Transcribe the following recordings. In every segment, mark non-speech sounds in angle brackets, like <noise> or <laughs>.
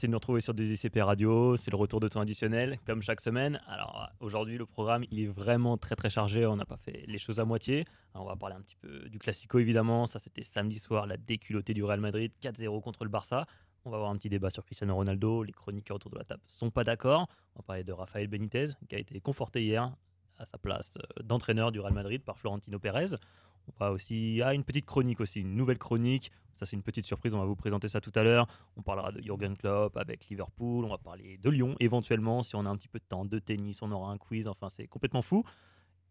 merci de nous retrouver sur des ICP Radio. C'est le retour de temps additionnel, comme chaque semaine. Alors aujourd'hui, le programme, il est vraiment très très chargé. On n'a pas fait les choses à moitié. on va parler un petit peu du Classico, évidemment. Ça, c'était samedi soir, la déculottée du Real Madrid, 4-0 contre le Barça. On va avoir un petit débat sur Cristiano Ronaldo. Les chroniqueurs autour de la table sont pas d'accord. On va parler de Rafael Benitez, qui a été conforté hier à sa place euh, d'entraîneur du Real Madrid par Florentino Pérez. On va aussi à une petite chronique aussi, une nouvelle chronique. Ça c'est une petite surprise, on va vous présenter ça tout à l'heure. On parlera de Jürgen Klopp avec Liverpool, on va parler de Lyon éventuellement si on a un petit peu de temps, de tennis, on aura un quiz, enfin c'est complètement fou.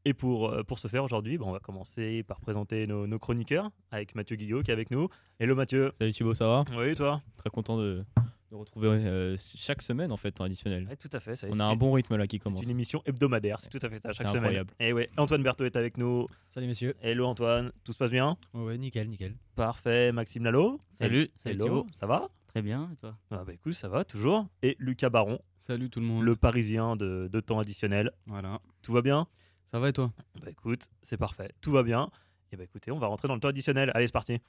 Et pour, euh, pour ce faire aujourd'hui, on va commencer par présenter nos, nos, chroniqueurs avec Mathieu Guillot qui est avec nous. Hello Mathieu. Salut Thibaut, ça va? Oui, toi? Très content de, de retrouver euh, chaque semaine en fait en additionnel. tout à fait. Ça, On a un bon rythme là qui commence. C'est une émission hebdomadaire, c'est tout à fait ça, chaque semaine. incroyable. Et ouais, Antoine Berthaud est avec nous. Salut messieurs. Hello Antoine, tout se passe bien? Ouais, nickel, nickel. Parfait. Maxime Lalo. Salut, salut Hello, Thibaut. ça va? Très bien, et toi? Ah bah écoute, ça va toujours. Et Lucas Baron, Salut tout le monde. le Parisien de, de temps additionnel. Voilà. Tout va bien? Ça va et toi? Bah écoute, c'est parfait, tout va bien. Et bah écoutez, on va rentrer dans le temps additionnel. Allez, c'est parti.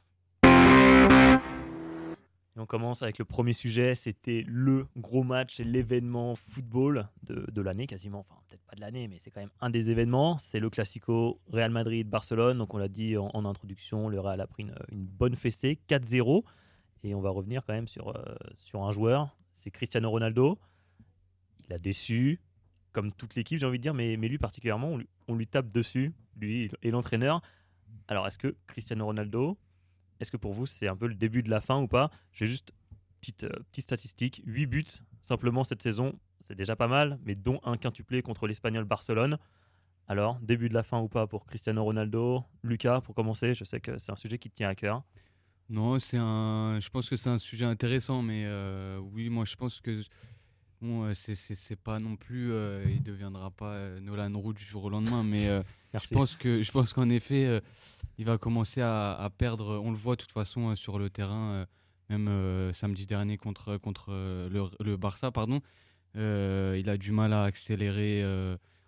On commence avec le premier sujet, c'était le gros match l'événement football de, l'année quasiment, enfin peut-être pas de l'année, mais c'est quand même un des événements. C'est le Classico Real Madrid-Barcelone. Donc on l'a dit en, introduction, le Real a pris une, bonne fessée, 4-0. Et on va revenir quand même sur, euh, sur un joueur, c'est Cristiano Ronaldo. Il a déçu, comme toute l'équipe, j'ai envie de dire, mais, mais lui particulièrement, on lui, on lui tape dessus, lui et l'entraîneur. Alors, est-ce que Cristiano Ronaldo, est-ce que pour vous, c'est un peu le début de la fin ou pas? Je vais juste, petite, euh, petite statistique, 8 buts simplement cette saison, c'est déjà pas mal, mais dont un quintuplé contre l'Espagnol Barcelone. Alors, début de la fin ou pas pour Cristiano Ronaldo? Lucas, pour commencer, je sais que c'est un sujet qui te tient à cœur. Non, c'est un. Je pense que c'est un sujet intéressant, mais euh, oui, moi je pense que bon, euh, c'est- pas non plus. euh, il deviendra pas euh, Nolan Roux du jour au lendemain, mais euh, <laughs> je pense que je pense qu'en effet, euh, il va commencer à, à perdre. On le voit de toute façon sur le terrain, même samedi dernier contre contre le, le Barça, pardon. Il a du mal à accélérer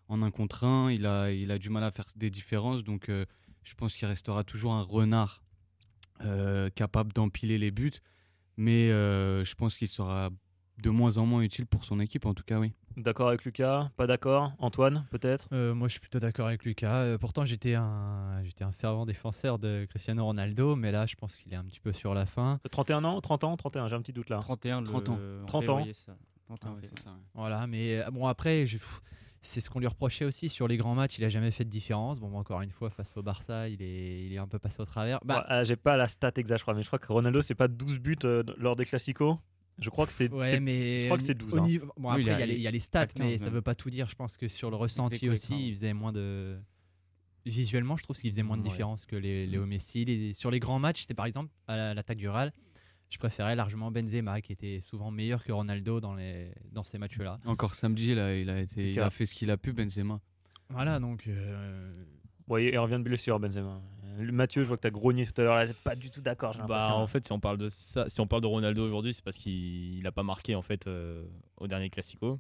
en un contre un. Il a il a du mal à faire des différences, donc je pense qu'il restera toujours un renard capable d'empiler les buts, mais je pense qu'il sera de moins en moins utile pour son équipe, en tout cas, oui. D'accord avec Lucas Pas d'accord Antoine, peut-être? Euh, moi, je suis plutôt d'accord avec Lucas. Euh, pourtant, j'étais un, j'étais un fervent défenseur de Cristiano Ronaldo, mais là, je pense qu'il est un petit peu sur la fin. 31 ans? 30 ans? 31, j'ai un petit doute là. 31, le- 30 ans. en 30 ans. ça. 31 Ah ouais, février. c'est ça, ouais. Voilà, mais euh, bon, après, je- c'est ce qu'on lui reprochait aussi sur les grands matchs. Il a jamais fait de différence. Bon, encore une fois, face au Barça, il est, il est un peu passé au travers. Bah, Ouais, euh, j'ai pas la stat exacte, je crois, mais je crois que Ronaldo, c'est pas 12 buts euh, lors des classicos. Je crois que c'est. Ouais, c'est- mais Je crois que c'est 12. au hein. niveau- Bon, Oui, après, il y, a les- il y a les stats, pas 15 mais ça même. veut pas tout dire. Je pense que sur le ressenti aussi, il faisait moins de. Visuellement, je trouve qu'il faisait moins de Ouais. différence que les Léo Messi. Les- Sur les grands matchs, c'était par exemple à la- l'attaque du Real. Je préférais largement Benzema, qui était souvent meilleur que Ronaldo dans, les... dans ces matchs-là. Encore samedi, il a, il a, été, il Lucas. a fait ce qu'il a pu, Benzema. Voilà, donc. euh, Ouais, il revient de blessure, Benzema. Euh, Mathieu, je vois que tu as grogné tout à l'heure. Pas du tout d'accord, Bah, en fait, si on parle de ça, si on parle de Ronaldo aujourd'hui, c'est parce qu'il n'a pas marqué en fait euh, au dernier Classico.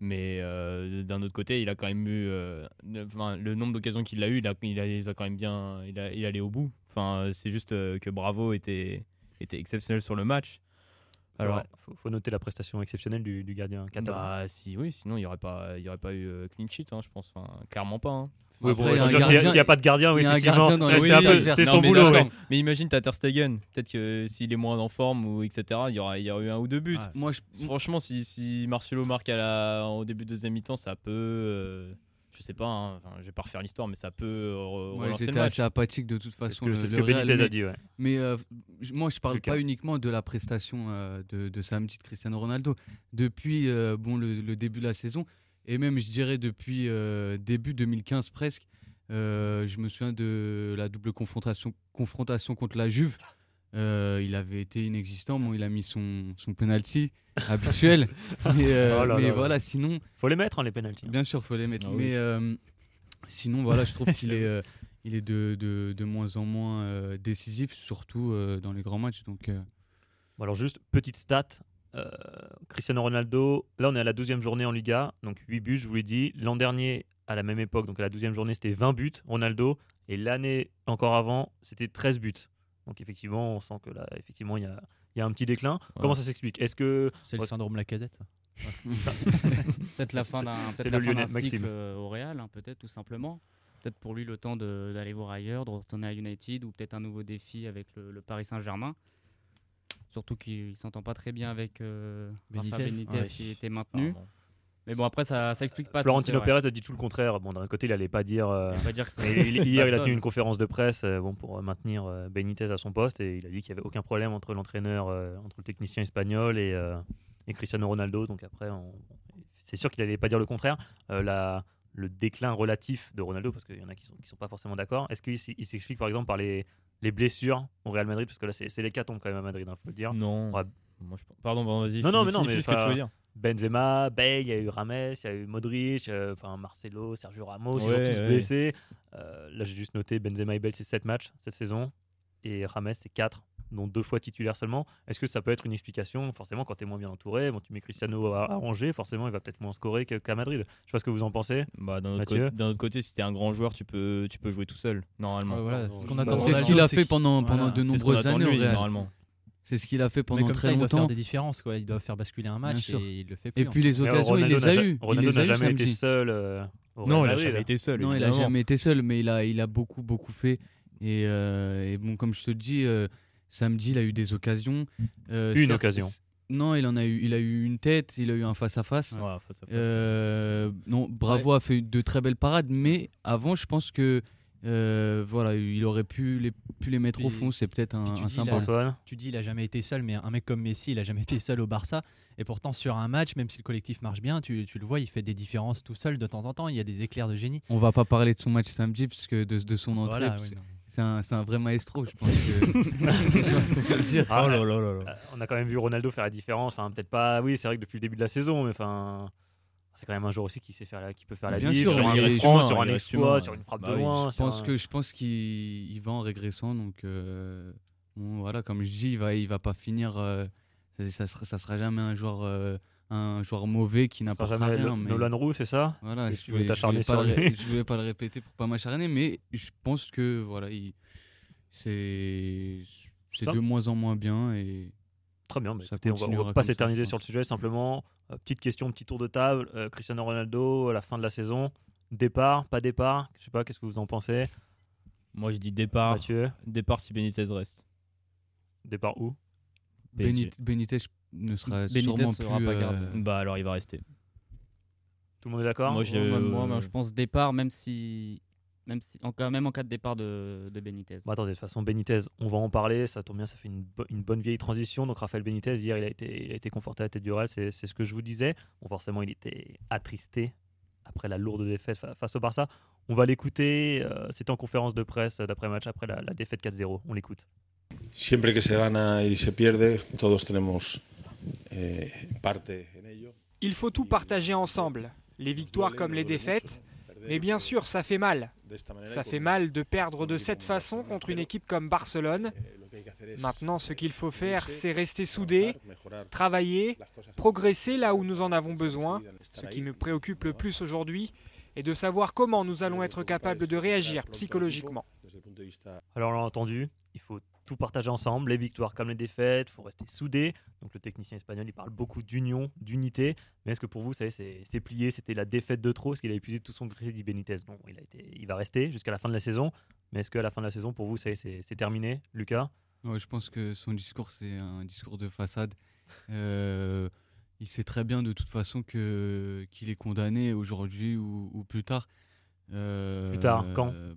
Mais euh, d'un autre côté, il a quand même eu euh, enfin, le nombre d'occasions qu'il a eu, il a, il a, les a quand même bien, il a, il est allé au bout. Enfin, c'est juste que Bravo était, était exceptionnel sur le match. Alors- faut, faut noter la prestation exceptionnelle du, du gardien catalan. Bah, si, oui, sinon il n'y aurait pas, il y aurait pas eu clean sheet, hein, je pense. Enfin, clairement pas. hein. Oui, bon, Après, il y a c'est un sûr, s'il n'y a pas de gardien, oui, effectivement. les c'est son mais boulot. ouais. Mais imagine, t'as Ter Stegen. Peut-être que s'il est moins en forme ou etc., il y aura, il y aura eu un ou deux buts. Ouais. Moi, je, Franchement, si, si Marcelo marque à la, au début de deuxième mi-temps, ça peut. euh, je sais pas, hein, enfin, je vais pas refaire l'histoire, mais ça peut euh, moi, relancer le j'étais match. assez apathique de toute C'est ce façon. que, c'est ce que Real, Benitez a dit. Ouais. Mais euh, moi, je parle Lucas. pas uniquement de la prestation euh, de, de samedi de Cristiano Ronaldo. Depuis euh, bon, le, le début de la saison, et même, je dirais, depuis euh, début 2015 presque, euh, je me souviens de la double confrontation, confrontation contre la Juve. Euh, il avait été inexistant. Bon, il a mis son, son penalty <laughs> habituel. mais euh, Oh là mais là. voilà, sinon, Faut les mettre, hein, les pénalties. Bien sûr, faut les mettre. Ah oui. mais euh, sinon, voilà, je trouve qu'il est, il est de, de, de moins en moins décisif, surtout dans les grands matchs. Donc, Bon, alors juste petite stat. Euh, Cristiano Ronaldo, là on est à la 12e journée en Liga, donc 8 buts, je vous l'ai dit. L'an dernier, à la même époque, donc à la 12e journée, c'était 20 buts, Ronaldo. Et l'année encore avant, c'était 13 buts. Donc effectivement, on sent que là, effectivement, il y a, y un petit déclin. Ouais. Comment ça s'explique? Est-ce que C'est le Ouais. syndrome Lacazette. ça. <laughs> Peut-être la fin d'un c'est peut-être le la fin Lyonnais, d'un Maxime. cycle euh, au Real, hein, peut-être tout simplement. Peut-être pour lui le temps d'aller voir ailleurs, de retourner à United ou peut-être un nouveau défi avec le, le Paris Saint-Germain. Surtout qu'il s'entend pas très bien avec euh, Rafa Benitez. Ouais. qui était maintenu. Mais bon après ça, ça explique pas. Florentino. Pérez a dit tout le contraire Bon, d'un côté, il allait pas dire. euh, On va dire que mais il- hier, il a tenu une conférence de presse euh, bon, pour euh, maintenir euh, Benitez à son poste et il a dit qu'il n'y avait aucun problème entre l'entraîneur, entre le technicien espagnol et, et Cristiano Ronaldo. Donc après, on- c'est sûr qu'il n'allait pas dire le contraire. La- le déclin relatif de Ronaldo, parce qu'il y en a qui ne sont, qui sont pas forcément d'accord, est-ce qu'il il s'explique par exemple par les, les blessures au Real Madrid Parce que là, c'est c'est l'hécatombe quand même à Madrid, il faut le dire. Non. Ouais. Moi, je... Pardon, bon, vas-y. Non, non, mais non, mais ce que tu veux dire. Benzema, Bale, il y a eu Rames, il y a eu Modric, euh, enfin Marcelo, Sergio Ramos, ils sont tous ouais. blessés. Euh, là, j'ai juste noté Benzema et Bale, c'est 7 matchs cette saison. Et Rames, c'est 4, dont deux fois titulaire seulement. Est-ce que ça peut être une explication? Forcément, quand tu es moins bien entouré, bon, tu mets Cristiano à, à Angers, forcément, il va peut-être moins scorer qu'à Madrid. Je sais pas ce que vous en pensez. Bah, d'un autre, Mathieu côté, d'un autre côté, si t'es un grand joueur, tu peux, tu peux jouer tout seul, normalement. Ouais, voilà. non, Ce qu'on non, attend C'est ce qu'il a c'est fait pendant, pendant voilà. de C'est ce nombreuses années lui, normalement. C'est ce qu'il a fait Mais pendant comme très ça, il doit faire longtemps. des différences. Quoi. Il doit faire basculer un match et il le fait plus. Et puis les euh, occasions, il Ronaldo les n'a a eues. Il Ronaldo n'a jamais été samedi. seul. euh, Non, il a Madrid. jamais été seul. Non, il a évidemment. jamais été seul, mais il a, il a beaucoup, beaucoup fait. Et, euh, et bon, comme je te dis, euh, samedi, il a eu des occasions. Euh, Une certes, occasion. Non, il en a eu, il a eu une tête, il a eu un face à face. Ouais, face à face. Euh, non, Bravo a fait de très belles parades, mais avant, je pense que euh, voilà, il aurait pu les, pu les mettre au fond. C'est peut-être un, un dis, symbole. Tu dis, il a jamais été seul, mais un mec comme Messi, il a jamais été seul au Barça. Et pourtant, sur un match, même si le collectif marche bien, tu, tu le vois, il fait des différences tout seul de temps en temps. Il y a des éclairs de génie. On va pas parler de son match samedi, puisque de, de son entrée. Voilà, parce oui. C'est un, c'est un vrai maestro, je pense que. <laughs> je pense qu'on peut le dire. Ah, Oh là là là là. Euh, on a quand même vu Ronaldo faire la différence. Enfin, peut-être pas. Oui, c'est vrai que depuis le début de la saison, mais enfin, c'est quand même un joueur aussi qui sait faire, la- qui peut faire la Bien sûr, sur un humain, sur un exploit, sur une frappe Bah de oui, loin. Je pense un- que je pense qu'il il va en régressant, donc euh, bon, voilà, comme je dis, il va, il va pas finir. euh, ça, ça sera, ça sera jamais un joueur, euh, un joueur mauvais qui jamais rien. Mais Nolan Roux, c'est ça voilà, je voulais, je voulais pas le, ré- lui. <laughs> je voulais pas le répéter pour pas m'acharner, mais je pense que voilà, il- c'est de moins en moins bien et Très bien. Ça écoutez, on va, on va pas s'éterniser sur le sujet. Simplement, euh, petite question, petit tour de table. Euh, Cristiano Ronaldo, à la fin de la saison, départ, pas départ Je sais pas. Qu'est-ce que vous en pensez Moi, je dis départ. Mathieu, Départ si Benitez reste. départ où PSG. Benit- Benitez ne sera Benitez sûrement sera plus. pas euh, gardé. Bah alors, il va rester. Tout le monde est d'accord Moi, moi, moi, je pense départ, même si, même si, en cas, même en cas de départ de, de Benitez. Bon, attendez, de toute façon, Benitez, on va en parler. Ça tombe bien, ça fait une, bo- une bonne vieille transition. Donc, Raphaël Benitez, hier, il a été, il a été conforté à la tête du Real. C'est c'est ce que je vous disais. Bon, forcément, il était attristé après la lourde défaite fa- face au Barça. On va l'écouter. euh, C'était en conférence de presse euh, d'après-match, après la, la défaite 4-0. On l'écoute. Siempre que se gana y se pierde, todos tenemos Il faut tout partager ensemble, les victoires comme les défaites, mais bien sûr ça fait mal. Ça fait mal de perdre de cette façon contre une équipe comme Barcelone. Maintenant ce qu'il faut faire c'est rester soudés, travailler, progresser là où nous en avons besoin. Ce qui me préoccupe le plus aujourd'hui est de savoir comment nous allons être capables de réagir psychologiquement. Alors, on l'a entendu. Il faut tout partager ensemble, les victoires comme les défaites. Il faut rester soudé. Donc, le technicien espagnol, il parle beaucoup d'union, d'unité. Mais est-ce que pour vous, ça c'est c'est plié C'était la défaite de trop? Est-ce qu'il a épuisé tout son crédit Benitez? Non, il, a été, il va rester jusqu'à la fin de la saison. Mais est-ce qu'à la fin de la saison, pour vous, ça c'est c'est terminé Lucas? Ouais, je pense que son discours, c'est un discours de façade. Euh, il sait très bien de toute façon que qu'il est condamné aujourd'hui ou, ou plus tard. Euh, Plus tard, quand? euh,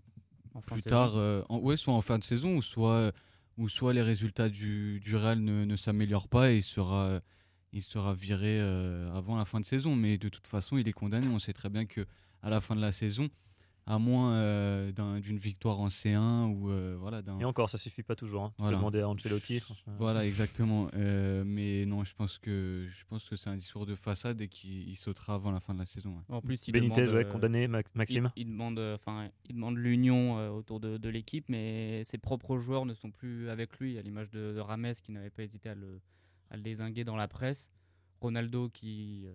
En fin Plus tard, euh, en- ouais, soit en fin de saison, ou soit, ou soit les résultats du, du Real ne, s'améliorent pas et il sera, il sera viré euh, avant la fin de saison. Mais de toute façon, il est condamné. On sait très bien que à la fin de la saison, à moins euh, d'un- d'une victoire en C1 ou euh, voilà d'un Et encore, ça suffit pas toujours. hein. Tu Voilà. peux demander à Ancelotti. voilà, exactement. Euh, mais non, je pense que je pense que c'est un discours de façade et qu'il il sautera avant la fin de la saison. ouais. En plus, il Benitez, demande, ouais, euh, condamné, Max- Maxime Il, il demande, enfin, il demande l'union autour de, de l'équipe, mais ses propres joueurs ne sont plus avec lui, à l'image de, de Rames qui n'avait pas hésité à le, à le désinguer dans la presse. Ronaldo qui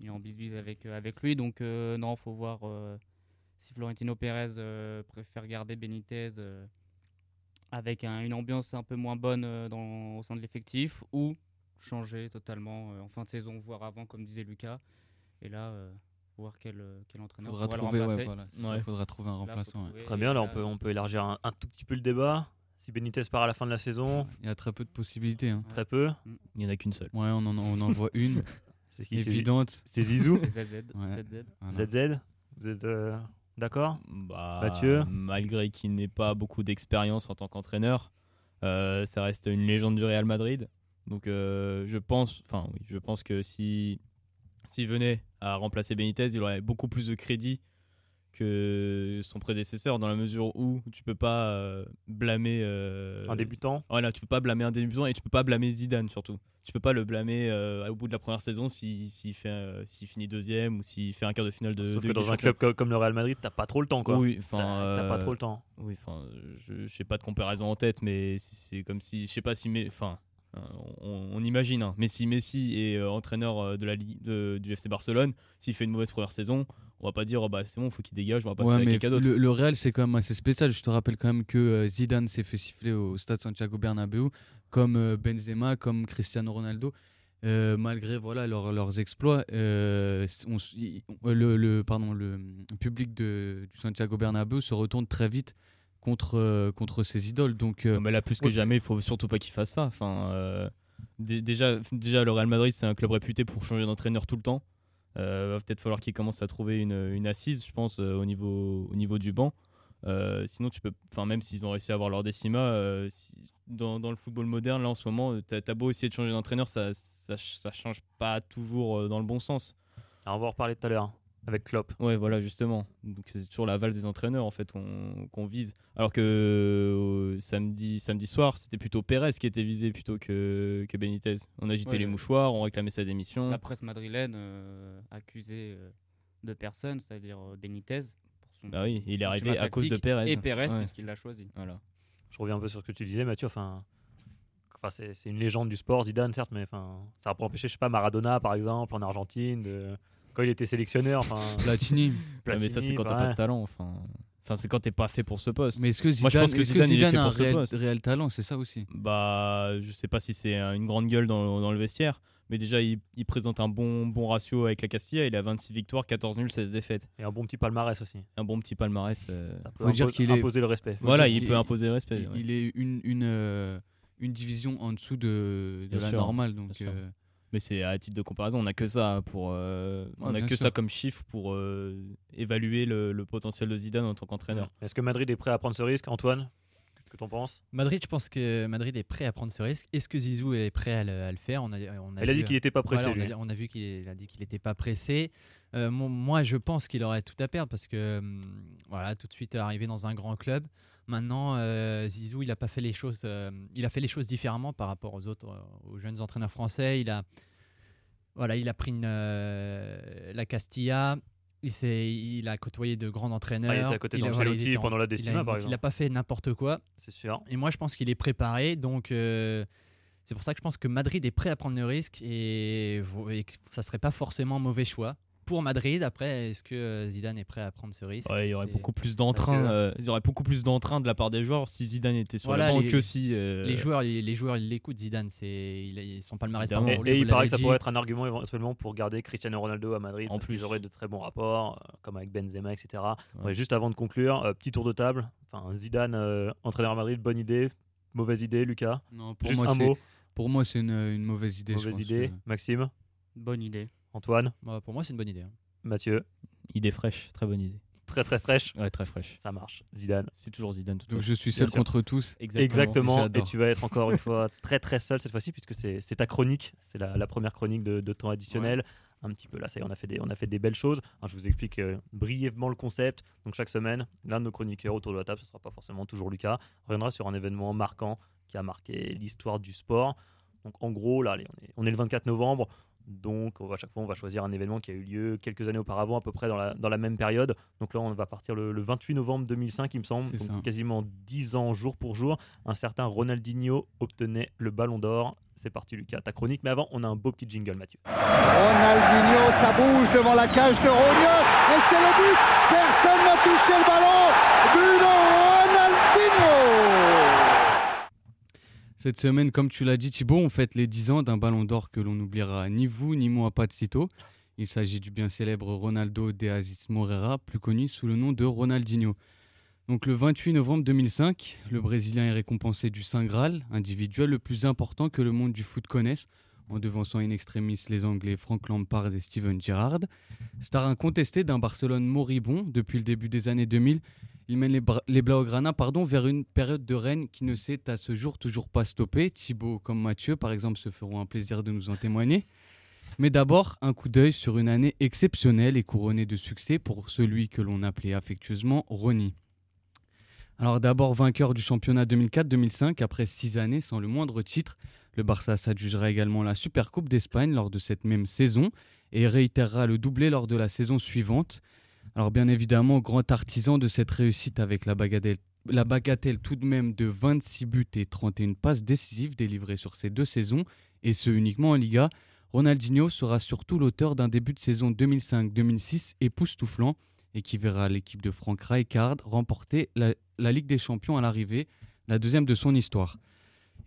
est en bisbise avec, avec lui. Donc, euh, non, faut voir euh, si Florentino Pérez euh, préfère garder Benitez euh, avec un- une ambiance un peu moins bonne euh, dans, au sein de l'effectif ou changer totalement euh, en fin de saison, voire avant, comme disait Lucas. Et là, euh, voir quel, quel entraîneur Faudra trouver, le ouais, voilà, Ouais. faudra trouver un Là, remplaçant. ouais. Très bien, là on peut, on peut élargir un, un tout petit peu le débat. Si Benitez part à la fin de la saison, Il y a très peu de possibilités. hein. très peu. Il n'y en a qu'une seule. Ouais, on en, on en voit une <laughs> C'est qui c'est- évidente. C'est Zizou <laughs> C'est ZZ. Ouais. ZZ. Voilà. ZZ Vous êtes euh, d'accord? Bah, Mathieu? Malgré qu'il n'ait pas beaucoup d'expérience en tant qu'entraîneur, euh, ça reste une légende du Real Madrid. Donc euh, je pense, enfin oui, je pense que si s'il venait à remplacer Benitez, il aurait beaucoup plus de crédit que son prédécesseur dans la mesure où tu peux pas euh, blâmer Un débutant? Voilà, tu peux pas blâmer un débutant et tu peux pas blâmer Zidane surtout. Tu peux pas le blâmer euh, au bout de la première saison s'il s'il fait euh, s'il finit deuxième ou s'il fait un quart de finale de. Sauf de que dans un club co- comme le Real Madrid, t'as pas trop le temps quoi. Oui, T'as enfin. t'as pas euh, trop le temps. Oui, enfin, je sais pas de comparaison en tête, mais c'est- c'est comme si, je sais pas si, mais, enfin, euh, on, on imagine, hein, mais si Messi est euh, entraîneur euh, de la Ligue de- du FC Barcelone, s'il fait une mauvaise première saison, on va pas dire, oh, bah c'est bon, faut qu'il dégage, on va passer Ouais, à quelqu'un d'autre. le, le Real, c'est quand même assez spécial. Je te rappelle quand même que euh, Zidane s'est fait siffler au stade Santiago Bernabéu, comme euh, Benzema, comme Cristiano Ronaldo. Euh, malgré voilà leurs- leurs exploits, euh, on le, le- pardon, le public de, du Santiago Bernabéu se retourne très vite contre, euh, contre ses idoles. Donc, euh, Non, mais là, plus que Ouais. jamais, il faut surtout pas qu'il fasse ça. Enfin, euh, dé- déjà, déjà, le Real Madrid, c'est un club réputé pour changer d'entraîneur tout le temps. Euh, va peut-être falloir qu'il commence à trouver une, une assise, je pense, euh, au, niveau, au niveau du banc. Euh, sinon, tu peux, enfin, même s'ils ont réussi à avoir leur décima, euh, si- dans, dans le football moderne, là en ce moment, tu as, beau essayer de changer d'entraîneur, ça, ça, ça change pas toujours euh, dans le bon sens. Alors, on va en reparler tout à l'heure avec Klopp. Ouais, voilà, justement. Donc c'est toujours la valse des entraîneurs en fait qu'on vise. Alors que euh, samedi, samedi soir, c'était plutôt Pérez qui était visé plutôt que, que Benitez. On agitait Ouais, les le- mouchoirs, on réclamait sa démission. La presse madrilène euh, accusée euh, de personne, c'est-à-dire euh, Benitez. Pour son Bah oui, il est arrivé à cause de Pérez. Et Pérez, Ouais. puisqu'il l'a choisi. Voilà. Je reviens un peu sur ce que tu disais, Mathieu. Enfin, enfin c'est c'est une légende du sport, Zidane, certes, mais enfin, ça n'a pas empêché, je sais pas, Maradona, par exemple, en Argentine, de- quand il était sélectionneur. Enfin, Platini. <laughs> Ouais, mais ça, c'est quand t'as ouais. pas de talent. Enfin, enfin c'est quand t'es pas fait pour ce poste. Mais est-ce que Moi, je Zidane, pense que est-ce que Zidane, il est Zidane fait a un ce réel, poste. réel talent C'est ça aussi? Bah, je sais pas si c'est un- une grande gueule dans, dans le vestiaire, mais déjà, il, il présente un bon, bon ratio avec la Castilla. Il a 26 victoires, 14 nuls, 16 défaites. et un bon petit palmarès aussi. Un bon petit palmarès. euh, Ça peut Faut dire qu'il est- imposer le respect. Faut Voilà, il peut imposer le respect. Il, ouais. il est une, une, euh, une division en dessous de, de la sûr, normale. Donc, euh, Mais c'est à titre de comparaison, on n'a que ça pour, euh, on Ouais, a que sûr. ça comme chiffre pour euh, évaluer le, le potentiel de Zidane en tant qu'entraîneur. Est-ce que Madrid est prêt à prendre ce risque, Antoine? Qu'est-ce que t'en penses? Madrid, je pense que Madrid est prêt à prendre ce risque. Est-ce que Zizou est prêt à le, à le faire? On a, on a Il a vu- dit qu'il n'était pas pressé. Voilà, on, a, on a vu qu'il a dit qu'il n'était pas pressé. Euh, moi, je pense qu'il aurait tout à perdre parce que hum, voilà, tout de suite arrivé dans un grand club. Maintenant, euh, Zizou, il a pas fait les choses. euh, il a fait les choses différemment par rapport aux autres, euh, aux jeunes entraîneurs français. Il a voilà, il a pris une, la Castilla. Il, a côtoyé de grands entraîneurs. Ah, il était à côté d'Ancelotti pendant la décima, par donc, Il n'a exemple. pas fait n'importe quoi. C'est sûr. Et moi, je pense qu'il est préparé. Donc, c'est pour ça que je pense que Madrid est prêt à prendre le risque et, et que ça serait pas forcément un mauvais choix. Pour Madrid, après, est-ce que euh, Zidane est prêt à prendre ce risque Ouais, il y aurait beaucoup plus d'entrain. Que- euh, il y aurait beaucoup plus d'entrain de la part des joueurs si Zidane était sur Voilà, le banc les- que si. euh, Les joueurs, les, les joueurs, ils l'écoutent. Zidane, c'est, sont palmarès pour Et, lui, et il paraît que ça dit. pourrait être un argument éventuellement pour garder Cristiano Ronaldo à Madrid. En plus, ils auraient de très bons rapports, comme avec Benzema, etc. Ouais. Ouais, juste avant de conclure, euh, petit tour de table. Enfin, Zidane, euh, entraîneur à Madrid, bonne idée, mauvaise idée, Lucas. non, pour, juste moi, un c'est, mot, pour moi, c'est une, une mauvaise idée. je mauvaise pense, idée. Maxime, Bonne idée. Antoine, Moi, pour moi, c'est une bonne idée. hein. Mathieu, Idée fraîche, très bonne idée. très très fraîche. Ouais, très fraîche. Ça marche. Zidane. C'est toujours Zidane. de toute Donc, je suis seul contre tous. Exactement. Et tu vas être encore une fois très très seul cette fois-ci puisque c'est ta chronique. C'est la, la première chronique de, de temps additionnel. Un petit peu là, ça y est, on a fait des, on a fait des belles choses. Alors, je vous explique euh, brièvement le concept. Donc chaque semaine, l'un de nos chroniqueurs autour de la table, ce sera pas forcément toujours Lucas, reviendra sur un événement marquant qui a marqué l'histoire du sport. Donc en gros, là, allez, on, est, on est le 24 novembre. Donc on va- à chaque fois, on va choisir un événement qui a eu lieu quelques années auparavant, à peu près dans la, dans la même période. Donc là, on va partir le, le 28 novembre 2005, il me semble. C'est Donc, ça. quasiment 10 ans jour pour jour. Un certain Ronaldinho obtenait le ballon d'or. C'est parti, Lucas, ta chronique. Mais avant, on a un beau petit jingle, Mathieu. Ronaldinho, ça bouge devant la cage de Rognon. Et c'est le but. Personne n'a touché le ballon. But de Ronaldinho. Cette semaine, comme tu l'as dit Thibaut, on fête les 10 ans d'un ballon d'or que l'on n'oubliera ni vous ni moi pas de sitôt. Il s'agit du bien célèbre Ronaldo de Aziz Moreira, plus connu sous le nom de Ronaldinho. Donc le 28 novembre 2005, le Brésilien est récompensé du Saint Graal, individuel le plus important que le monde du foot connaisse, en devançant in extremis les Anglais Frank Lampard et Steven Gerrard. Star incontesté d'un Barcelone moribond depuis le début des années 2000, il mène les, Blaugrana pardon, vers une période de règne qui ne s'est à ce jour toujours pas stoppée. Thibaut comme Mathieu, par exemple, se feront un plaisir de nous en témoigner. Mais d'abord, un coup d'œil sur une année exceptionnelle et couronnée de succès pour celui que l'on appelait affectueusement Ronnie. Alors d'abord vainqueur du championnat 2004-2005 après six années sans le moindre titre, le Barça s'adjugera également la Supercoupe d'Espagne lors de cette même saison et réitérera le doublé lors de la saison suivante. Alors bien évidemment, grand artisan de cette réussite avec la bagatelle, la bagatelle tout de même de 26 buts et 31 passes décisives délivrées sur ces deux saisons, et ce uniquement en Liga, Ronaldinho sera surtout l'auteur d'un début de saison 2005-2006 époustouflant et qui verra l'équipe de Frank Rijkaard remporter la, la Ligue des Champions à l'arrivée, la deuxième de son histoire.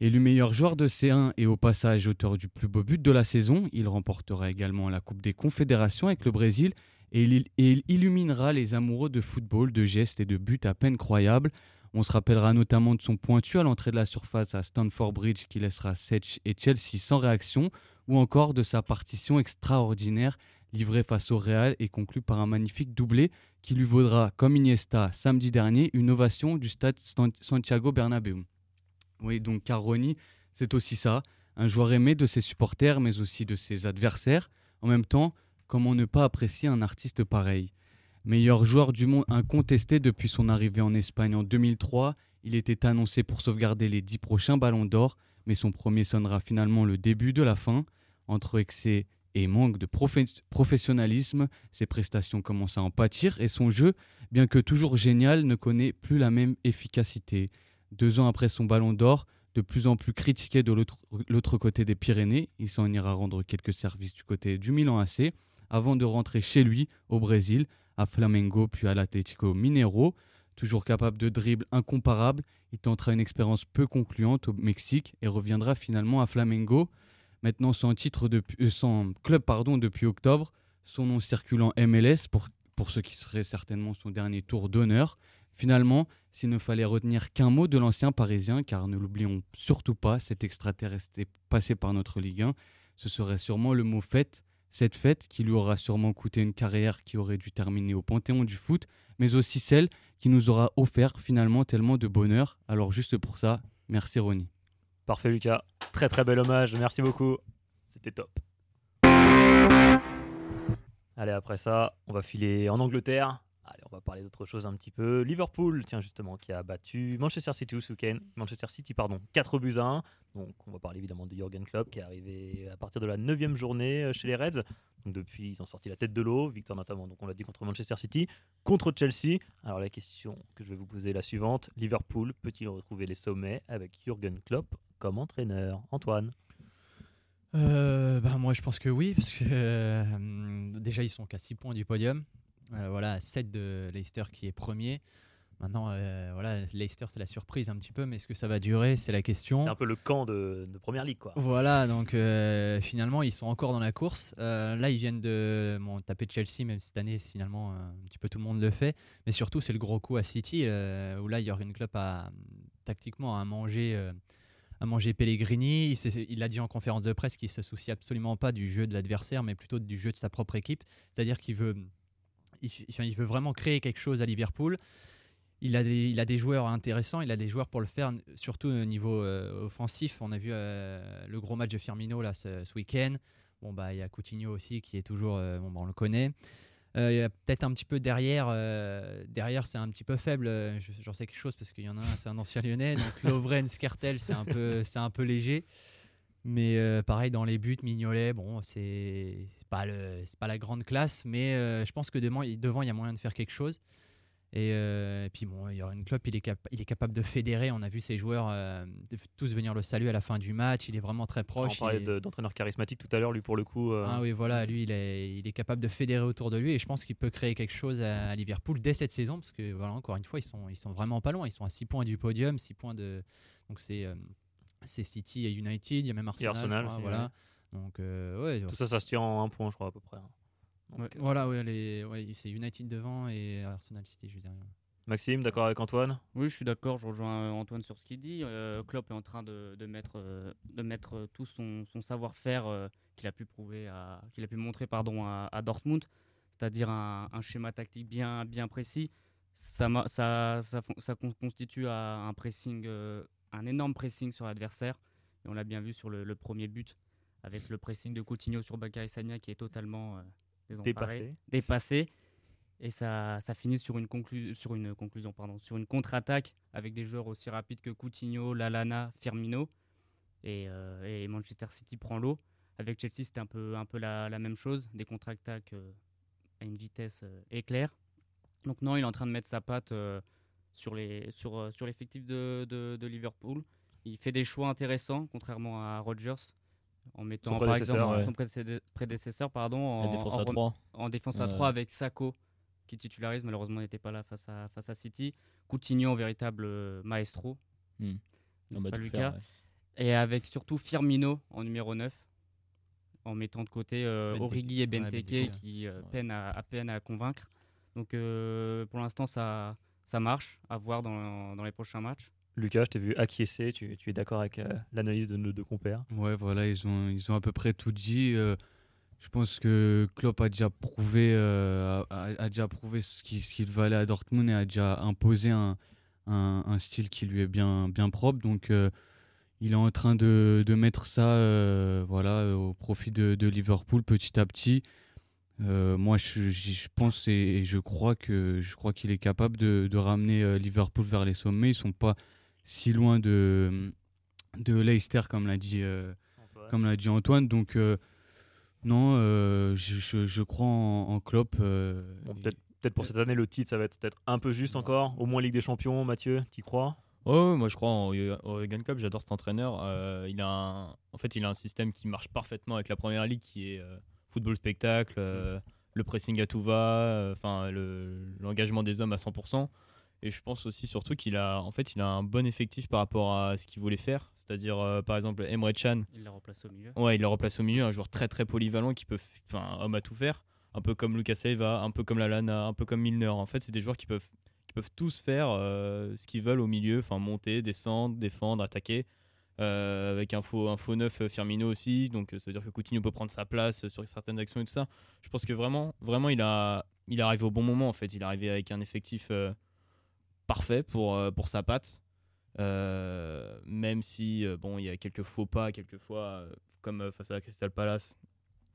Élu meilleur joueur de C1 et au passage auteur du plus beau but de la saison, il remportera également la Coupe des Confédérations avec le Brésil et il, illuminera les amoureux de football, de gestes et de buts à peine croyables. On se rappellera notamment de son pointu à l'entrée de la surface à Stamford Bridge qui laissera Setch et Chelsea sans réaction, ou encore de sa partition extraordinaire livrée face au Real et conclue par un magnifique doublé qui lui vaudra, comme Iniesta samedi dernier, une ovation du stade Santiago Bernabéu. Oui, donc Caroni, c'est aussi ça, un joueur aimé de ses supporters mais aussi de ses adversaires. En même temps, comment ne pas apprécier un artiste pareil? Meilleur joueur du monde incontesté depuis son arrivée en Espagne en 2003, il était annoncé pour sauvegarder les dix prochains ballons d'or, mais son premier sonnera finalement le début de la fin. Entre excès et manque de professionnalisme, ses prestations commencent à en pâtir et son jeu, bien que toujours génial, ne connaît plus la même efficacité. Deux ans après son ballon d'or, de plus en plus critiqué de l'autre côté des Pyrénées, il s'en ira rendre quelques services du côté du Milan AC, avant de rentrer chez lui, au Brésil, à Flamengo puis à l'Atlético Mineiro. Toujours capable de dribble incomparable, il tentera une expérience peu concluante au Mexique et reviendra finalement à Flamengo. Maintenant sans, euh, club pardon, depuis octobre, son nom circulant MLS pour, pour ce qui serait certainement son dernier tour d'honneur. Finalement, s'il ne fallait retenir qu'un mot de l'ancien Parisien, car ne l'oublions surtout pas, cet extraterrestre est passé par notre Ligue 1, ce serait sûrement le mot fête, cette fête qui lui aura sûrement coûté une carrière qui aurait dû terminer au panthéon du foot, mais aussi celle qui nous aura offert finalement tellement de bonheur. Alors juste pour ça, merci Ronnie. Parfait Lucas, très très bel hommage, merci beaucoup, c'était top. Allez, après ça, on va filer en Angleterre. Allez, on va parler d'autre chose un petit peu. Liverpool, tiens justement, qui a battu Manchester City ce week-end. Manchester City, pardon, 4 buts à 1. Donc on va parler évidemment de Jürgen Klopp qui est arrivé à partir de la 9 journée euh, chez les Reds. Donc depuis, ils ont sorti la tête de l'eau. Victoire notamment, donc on l'a dit, contre Manchester City. Contre Chelsea. Alors la question que je vais vous poser est la suivante. Liverpool peut-il retrouver les sommets avec Jürgen Klopp comme entraîneur? Antoine euh, bah, Moi je pense que oui, parce que euh, déjà ils sont qu'à 6 points du podium. Euh, voilà, 7 de Leicester qui est premier. Maintenant, euh, voilà, Leicester, c'est la surprise un petit peu, mais est-ce que ça va durer? C'est la question. C'est un peu le camp de, première ligue, quoi. Voilà, donc euh, finalement, ils sont encore dans la course. là, ils viennent de taper Chelsea, même cette année, finalement, un petit peu tout le monde le fait. Mais surtout, c'est le gros coup à City, où là, il y aura une club à, tactiquement à manger. à manger Pellegrini, il, a dit en conférence de presse qu'il se soucie absolument pas du jeu de l'adversaire, mais plutôt du jeu de sa propre équipe. C'est-à-dire qu'il veut il, veut vraiment créer quelque chose à Liverpool. Il a, des, il a des joueurs intéressants, il a des joueurs pour le faire, surtout au niveau euh, offensif. On a vu euh, le gros match de Firmino là, ce, week-end. Bon, bah, il y a Coutinho aussi qui est toujours, euh, bon, bah, on le connaît. il y a peut-être un petit peu derrière, derrière c'est un petit peu faible. J'en sais quelque chose parce qu'il y en a un, c'est un ancien lyonnais. Donc <laughs> Lovren, Skertel, c'est un, peu, un peu léger. Mais euh, pareil, dans les buts, Mignolet, bon, c'est pas, le, pas la grande classe, mais euh, je pense que devant, devant, il y a moyen de faire quelque chose. Et, euh, puis, bon, il y aura une clope, il est, il est capable de fédérer. On a vu ses joueurs tous venir le saluer à la fin du match. Il est vraiment très proche. On parlait d'entraîneur charismatique tout à l'heure, lui, pour le coup. Ah oui, voilà, lui, il est, il est capable de fédérer autour de lui. Et je pense qu'il peut créer quelque chose à, Liverpool dès cette saison, parce que, voilà, encore une fois, ils sont, ils sont vraiment pas loin. Ils sont à 6 points du podium, 6 points de. Donc, c'est c'est City et United, il y a même Arsenal. Arsenal crois, voilà. Donc, euh, ouais, Tout ça, ça se tient en un point, je crois, à peu près. hein. Donc, Ouais. euh, voilà, ouais, les- ouais, c'est United devant et Arsenal City, je dirais. Maxime, d'accord avec Antoine? Oui, je suis d'accord, je rejoins euh, Antoine sur ce qu'il dit. Euh, Klopp est en train de, de mettre, euh, de mettre tout son, son savoir-faire euh, qu'il a pu prouver, qu'il a pu montrer pardon, à, à Dortmund, c'est-à-dire un, un schéma tactique bien, bien précis. Ça, constitue à un pressing, euh, un énorme pressing sur l'adversaire. Et on l'a bien vu sur le, le premier but, avec le pressing de Coutinho sur Bakary Sagna qui est totalement euh, Dépassé. dépassé et ça, ça finit sur une, conclu- sur une conclusion pardon, sur une contre-attaque avec des joueurs aussi rapides que Coutinho, Lalana, Firmino et, euh, et Manchester City prend l'eau. Avec Chelsea, c'était un peu, un peu la, la même chose, des contre-attaques euh, à une vitesse éclair. Donc non, il est en train de mettre sa patte sur les sur, euh, sur l'effectif de, de, de Liverpool. Il fait des choix intéressants, contrairement à Rodgers, en mettant par exemple ouais. son prédécesseur pardon, en, défense en à rem- 3. en défense à Ouais. 3 avec Sako qui titularise malheureusement n'était pas là face à, face à City Coutinho véritable euh, maestro Hmm. n'est-ce On va pas, Lucas faire, ouais. et avec surtout Firmino en numéro 9 en mettant de côté euh, Benteke. Origi et Ouais, Benteke Benteke. qui euh, Ouais. peinent à, à peine à convaincre donc euh, pour l'instant ça, ça marche à voir dans, dans les prochains matchs? Lucas, je t'ai vu acquiescer. Tu, tu es d'accord avec euh, l'analyse de nos deux compères? Ouais, voilà, ils ont, ils ont à peu près tout dit. euh, je pense que Klopp a déjà prouvé, euh, a, déjà prouvé ce qu'il valait à Dortmund et a déjà imposé un, un, un style qui lui est bien, bien propre. Donc, euh, il est en train de, de mettre ça euh, voilà, au profit de, de Liverpool petit à petit. Euh, moi, je, pense et, je crois que je crois qu'il est capable de, de ramener euh, Liverpool vers les sommets. Ils sont pas si loin de, de Leicester, comme l'a dit, euh, comme l'a dit Antoine. Donc, euh, non, euh, je, je- je crois en, en Klopp. euh, Bon, peut-être peut-être pour cette année, le titre, ça va être peut-être un peu juste encore. Au moins Ligue des Champions, Mathieu, t'y crois? Ouais, moi je crois en, au Jurgen Klopp, j'adore cet entraîneur. Euh, il a un, en fait, il a un système qui marche parfaitement avec la première ligue qui est euh, football spectacle, euh, le pressing à tout va, euh, enfin le- l'engagement des hommes à 100%. Et je pense aussi surtout qu'il a, en fait, il a un bon effectif par rapport à ce qu'il voulait faire. C'est-à-dire, euh, par exemple, Emre Can, il l'a remplacé au milieu Ouais, il le remplace au milieu, un joueur très très polyvalent qui peut, enfin, un homme à tout faire, un peu comme Lucas Leiva, un peu comme Lalana, un peu comme Milner. En fait, c'est des joueurs qui peuvent, qui peuvent tous faire ce qu'ils veulent au milieu, enfin monter, descendre, défendre, attaquer. Euh, avec un faux, un faux neuf euh, Firmino aussi, donc euh, ça veut dire que Coutinho peut prendre sa place sur certaines actions et tout ça. Je pense que vraiment, vraiment, il a, il est arrivé au bon moment en fait. Il est arrivé avec un effectif euh, parfait pour, pour sa patte. Même si bon, il y a quelques faux pas, quelques fois, comme face à Crystal Palace.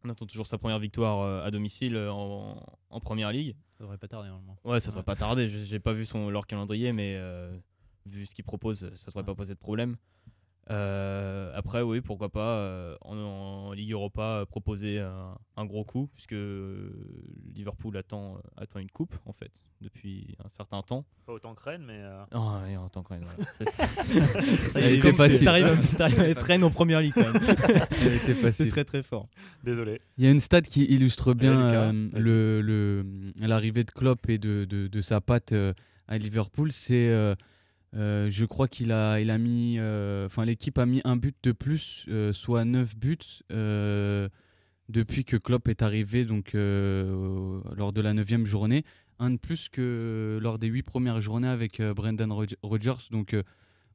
On attend toujours sa première victoire à domicile en, en première ligue. Ça devrait pas tarder normalement. Ouais, ça devrait Ouais. pas tarder. J'ai pas vu son, leur calendrier, mais euh, vu ce qu'il propose, ça devrait pas poser de problème. Euh, après, oui, pourquoi pas euh, en, en Ligue Europa euh, proposer un, un gros coup, puisque Liverpool attend, euh, attend une coupe en fait depuis un certain temps. Pas autant que Rennes, mais. euh, Oh, ouais, en tant que Rennes, ouais. <laughs> C'est ça. Elle était facile. T'arrives à, être Rennes en première ligue quand même. <laughs> Elle était C'est très très fort. Désolé. Il y a une stat qui illustre bien euh, vas-y. le, le- l'arrivée de Klopp et de, de, de sa patte euh, à Liverpool. C'est, euh, je crois qu'il a, il a mis, euh, enfin l'équipe a mis un but de plus, euh, soit 9 buts euh, depuis que Klopp est arrivé, donc euh, lors de la neuvième journée, un de plus que lors des huit premières journées avec euh, Brendan Rodgers. Donc euh,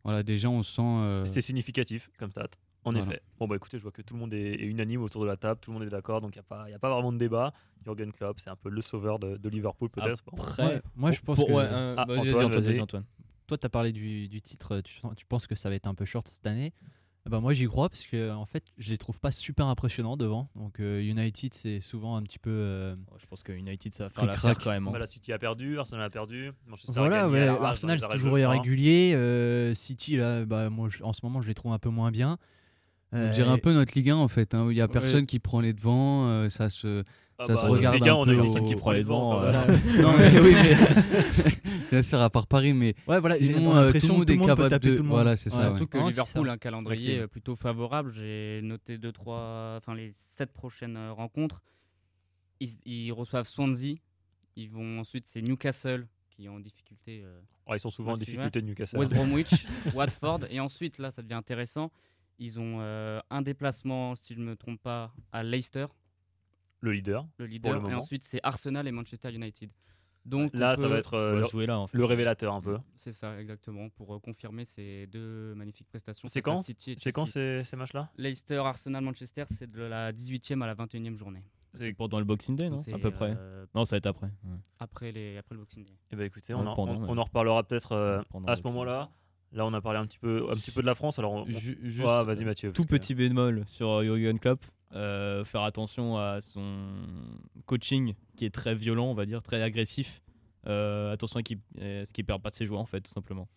voilà, déjà on sent. euh, C'est significatif comme stat. En Voilà. effet. Bon, bah écoutez, je vois que tout le monde est, est unanime autour de la table, tout le monde est d'accord, donc il n'y a, pas- y a pas vraiment de débat. Jürgen Klopp, c'est un peu le sauveur de, de Liverpool, peut-être. Bon. Après, Ouais, moi, je pense pour- que- ouais, euh, Ah, vas-y, vas-y. vas-y, Antoine. Toi, tu as parlé du, du titre, tu, penses que ça va être un peu short cette année ben, Moi, j'y crois parce que en fait, je les trouve pas super impressionnants devant. Donc, euh, United, c'est souvent un petit peu. euh, Je pense que United, ça va faire l'affaire quand même. hein. Bah, la City a perdu, Arsenal a perdu, Manchester a Voilà, gagné ouais, Arsenal, c'est toujours irrégulier. euh, City, là, bah, moi, je- en ce moment, je les trouve un peu moins bien. on dirait un peu notre Ligue 1 en fait, hein, où il y a Ouais. personne qui prend les devants, euh, ça se. Ah ça bah, se regarde Ligue 1, un on a peu personne au- qui prend les devants. euh, voilà. non, mais oui, mais <laughs> bien sûr, à part Paris, mais Ouais, voilà, j'ai sinon, euh, tout le l'impression que monde est capable de. tout le monde. Voilà, c'est ça. Ouais. Surtout que Non, Liverpool a un calendrier plutôt favorable. J'ai noté deux, trois, enfin les sept prochaines euh, rencontres. Ils, ils reçoivent Swansea. Ils vont ensuite c'est Newcastle qui est en difficulté. euh, Oh, ils sont souvent en difficulté de Newcastle. West Bromwich, <laughs> Watford. Et ensuite, là, ça devient intéressant. Ils ont euh, un déplacement, si je ne me trompe pas, à Leicester, Le leader. le leader. et moment. ensuite, c'est Arsenal et Manchester United. Donc, Là, on ça va être euh, le, là en fait. le révélateur un peu. C'est ça, exactement, pour euh, confirmer ces deux magnifiques prestations. C'est quand C'est quand ces, ces matchs-là? Leicester, Arsenal, Manchester, c'est de la 18e à la 21e journée. C'est- Pendant le Boxing Day, non? À peu près. euh, Non, ça va être après. ouais. après, les, après le Boxing Day. Eh ben écoutez, Ouais, on, en, pendant, on- ouais. on en reparlera peut-être euh, à ce moment-là. Là, on a parlé un petit peu, un petit peu de la France. Alors, on, Ouais, vas-y Mathieu. tout que- petit bémol sur Jurgen Klopp. Euh, faire attention à son coaching qui est très violent, on va dire, très agressif. Euh, attention à, ce qu'il perd pas de ses joueurs, en fait, tout simplement.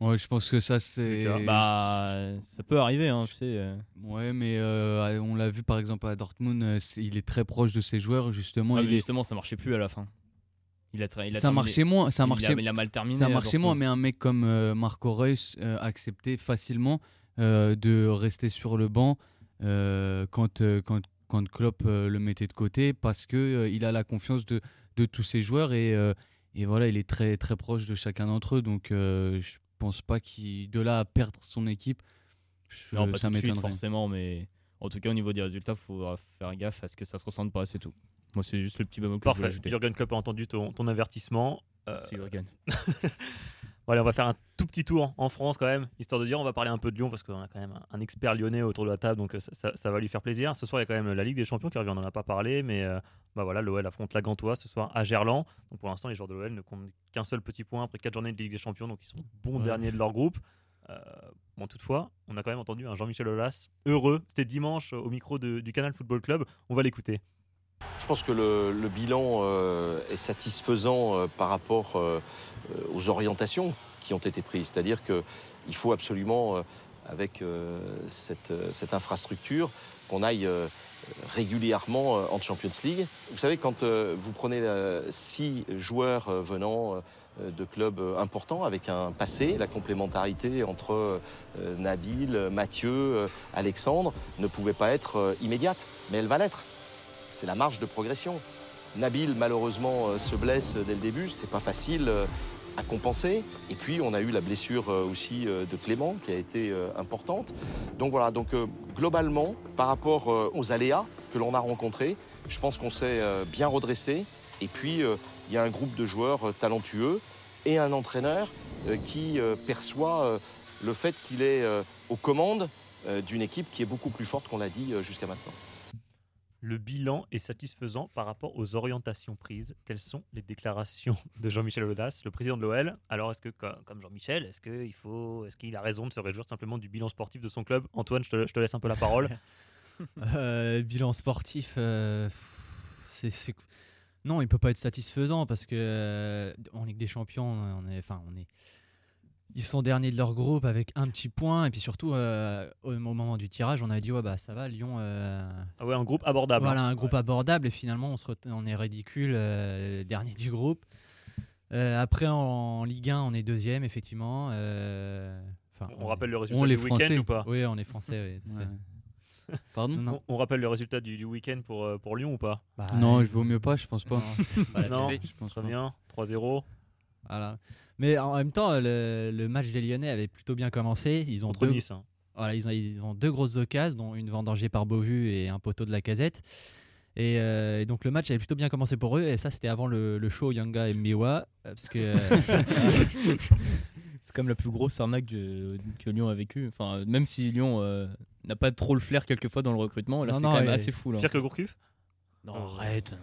Ouais, je pense que ça, c'est. Bah, ça peut arriver, hein, tu sais. euh. Ouais, mais euh, on l'a vu par exemple à Dortmund, il est très proche de ses joueurs, justement. Ah, il mais est- justement, ça marchait plus à la fin. Il a, tra- il a Ça terminé- marchait moins, ça il a- marchait, il a mal terminé. ça marchait moins, mais un mec comme euh, Marco Reus euh, acceptait facilement euh, de rester sur le banc quand, euh, quand, quand Klopp euh, le mettait de côté parce que euh, il a la confiance de, de tous ses joueurs et, euh, et voilà, il est très, très proche de chacun d'entre eux. Donc euh, je pense pas qu'il de là à perdre son équipe, je- Non, pas ça tout de suite, forcément, mais en tout cas, au niveau des résultats, il faudra faire gaffe à ce que ça se ressente pas, c'est tout. Moi, c'est juste le petit bémol que je voulais Parfait. ajouter. Jurgen Klopp a entendu ton, ton avertissement. Euh, Merci, Jurgen. <laughs> Bon, allez, on va faire un tout petit tour en France quand même, histoire de dire, on va parler un peu de Lyon parce qu'on a quand même un, expert lyonnais autour de la table, donc euh, ça, ça- ça va lui faire plaisir. Ce soir, il y a quand même la Ligue des Champions qui revient, on n'en a pas parlé, mais euh, bah voilà, l'OL affronte la Gantois ce soir à Gerland. Donc pour l'instant, les joueurs de l'OL ne comptent qu'un seul petit point après 4 journées de Ligue des Champions, donc ils sont bons Ouais. derniers de leur groupe. Euh, bon, toutefois, on a quand même entendu un Jean-Michel Aulas heureux. C'était dimanche au micro de- du Canal Football Club. On va l'écouter. Je pense que le, bilan euh, est satisfaisant euh, par rapport euh, aux orientations qui ont été prises. C'est-à-dire qu'il faut absolument, avec cette, infrastructure, qu'on aille régulièrement en Champions League. Vous savez, quand vous prenez six joueurs venant de clubs importants avec un passé, la complémentarité entre Nabil, Mathieu, Alexandre ne pouvait pas être immédiate, mais elle va l'être c'est la marge de progression. Nabil, malheureusement, euh, se blesse dès le début. C'est pas facile euh, à compenser. Et puis, on a eu la blessure euh, aussi euh, de Clément, qui a été euh, importante. Donc voilà, donc euh, globalement, par rapport euh, aux aléas que l'on a rencontrés, je pense qu'on s'est euh, bien redressé. Et puis, euh, il y a un groupe de joueurs euh, talentueux et un entraîneur euh, qui euh, perçoit euh, le fait qu'il est euh, aux commandes euh, d'une équipe qui est beaucoup plus forte qu'on l'a dit euh, jusqu'à maintenant. Le bilan est satisfaisant par rapport aux orientations prises. Quelles sont les déclarations de Jean-Michel Aulas, le président de l'OL Alors, est-ce que, co- comme Jean-Michel, est-ce qu'il faut, est-ce qu'il a raison de se réjouir simplement du bilan sportif de son club? Antoine, je te, laisse un peu la parole. <laughs> Euh, bilan sportif, euh, c'est, non, il peut pas être satisfaisant parce que euh, en Ligue des Champions, enfin, on est, ils sont derniers de leur groupe avec un petit point et puis surtout euh, au moment du tirage, on avait dit ouais bah ça va, Lyon, euh, Ah ouais, un groupe abordable. voilà hein. un groupe abordable et finalement on se, ret- on est ridicule, euh, dernier du groupe. Euh, après en, Ligue 1, on est deuxième effectivement. euh, enfin, On rappelle le résultat On du week-end ou pas? Oui, on est français. oui, Ouais. c'est- <laughs> Pardon? Non, non. on, rappelle le résultat du, du week-end pour, pour Lyon ou pas? Bah, Non, je vaut mieux pas, je pense pas. non. <laughs> Je pense Très pas. bien, 3-0 Voilà. Mais en même temps, le, le match des Lyonnais avait plutôt bien commencé. Ils ont, contre deux, Nice. hein. voilà, ils ont, ils ont deux grosses occasions, dont une vendangée par Beauvu et un poteau de la casette. Et, euh, et donc le match avait plutôt bien commencé pour eux. Et ça, c'était avant le, le show Yanga et Miwa. euh, Parce que, euh, <laughs> C'est comme la plus grosse arnaque du- que Lyon a vécue. Enfin, même si Lyon euh, n'a pas trop le flair quelquefois dans le recrutement, là c'est quand même assez fou. Là. Pire que Gourcuff? Non, Oh. arrête.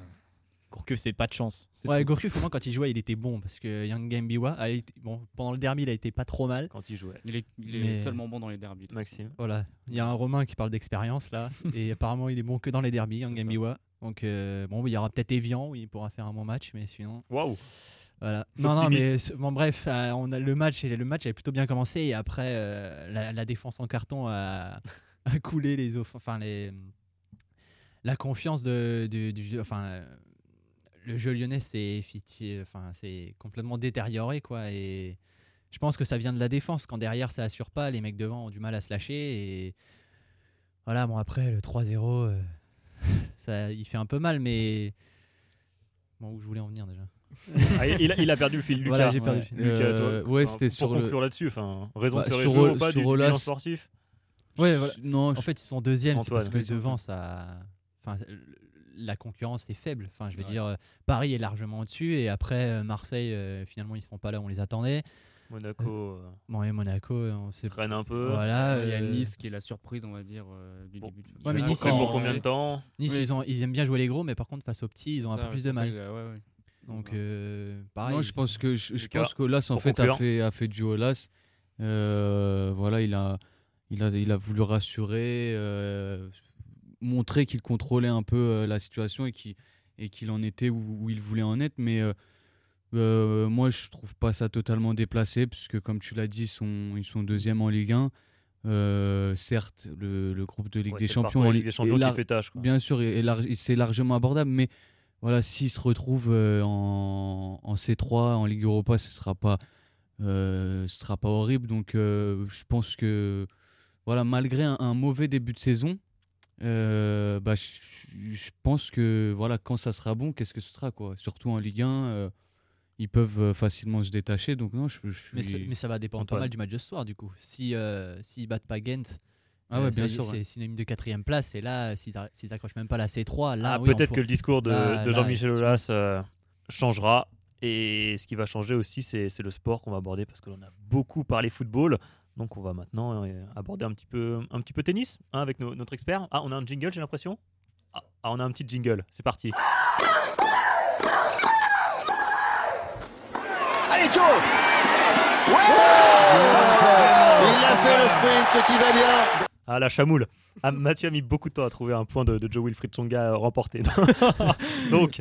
Gourcuff, c'est pas de chance. ouais, tout. Gourcuff, au moins, quand il jouait, il était bon. Parce que Yanga Mbiwa, a été- bon, pendant le derby, il a été pas trop mal. quand il jouait. Il est, il est Mais- seulement bon dans les derbies. de toute façon. Maxime. Voilà. Il y a un Romain qui parle d'expérience là. <laughs> et apparemment, il est bon que dans les derbies, Yanga C'est ça. Mbiwa. Donc, euh, bon, il y aura peut-être Evian où il pourra faire un bon match. Mais sinon. Waouh Voilà. Non, non, mais bon, bref, euh, on a le match et le match avait plutôt bien commencé et après euh, la, la défense en carton a, <laughs> a coulé les, enfin les, la confiance de, du, du enfin le jeu lyonnais c'est fiti- enfin c'est complètement détérioré quoi et je pense que ça vient de la défense quand derrière ça assure pas, les mecs devant ont du mal à se lâcher et voilà bon après le 3-0 euh, <laughs> ça il fait un peu mal mais bon où je voulais en venir déjà. Ah, il, a, il a perdu le fil, Lucas. Voilà, j'ai perdu Ouais. le fil. Lucas, Euh, toi, ouais, c'était pour sur le- conclure là-dessus. Enfin, raison Bah, de se sur ou pas sur du, du sportif? Ouais, voilà. Non, En je- fait, ils sont deuxièmes, c'est parce que devant, ça. Enfin, la concurrence est faible. Enfin, je veux Ouais. dire, euh, Paris est largement au-dessus et après euh, Marseille, euh, finalement, ils sont pas là, où on les attendait. Monaco. euh, Bon, et Monaco, on sait Traîne un peu. Voilà. Il y a euh, Nice qui est la surprise, on va dire, euh, du Bon. début. du Ouais, mais championnat. Nice, pour, combien de temps Nice, Oui, ils, ont, ils aiment bien jouer les gros, mais par contre, face aux petits, ils ont un Ça, peu plus de mal. que, ouais, ouais. Donc, euh, pareil. non, je pense que je, pense qu'Olas en pour fait a fait a fait du Olas. Euh, voilà, il a il a il a voulu rassurer, euh, montrer qu'il contrôlait un peu euh, la situation et qu'il et qu'il en était où, où il voulait en être. Mais euh, euh, moi, je trouve pas ça totalement déplacé puisque comme tu l'as dit, ils sont ils sont deuxième en Ligue 1. Euh, certes, le, le groupe de Ligue Ouais, des Champions en Ligue des Champions qui fait tâche. quoi. Bien sûr, et, c'est largement abordable, mais voilà, s'il se retrouve euh, en, en C3, en Ligue Europa, ce sera pas, ce sera pas horrible. Donc, je pense que voilà, malgré un, un mauvais début de saison, euh, bah, je, je pense que voilà, quand ça sera bon, qu'est-ce que ce sera quoi? Surtout en Ligue 1, euh, ils peuvent euh, facilement se détacher. Donc non, je, je Mais, ça- suis- mais ça va dépendre pas mal du match de ce soir, du coup. Si euh, s'ils battent pas Ghent, ah ouais, euh, bien sûr. c'est ouais. synonyme de quatrième place. Et là, s'ils accrochent même pas la C3, là, Ah, oui, Peut-être pour- que le discours de, Jean-Michel. Aulas euh, changera. Et ce qui va changer aussi, c'est c'est le sport qu'on va aborder parce que l'on a beaucoup parlé football. Donc on va maintenant euh, aborder un petit peu, un petit peu tennis hein, avec notre expert. Ah, on a un jingle, j'ai l'impression? Ah, ah, on a un petit jingle. C'est parti. Allez Joe Ouais Il a fait le sprint qui va bien Ah, la chamoule. Ah, Mathieu a mis beaucoup de temps à trouver un point de, de Joe Wilfried Tsonga remporté. <laughs> Donc,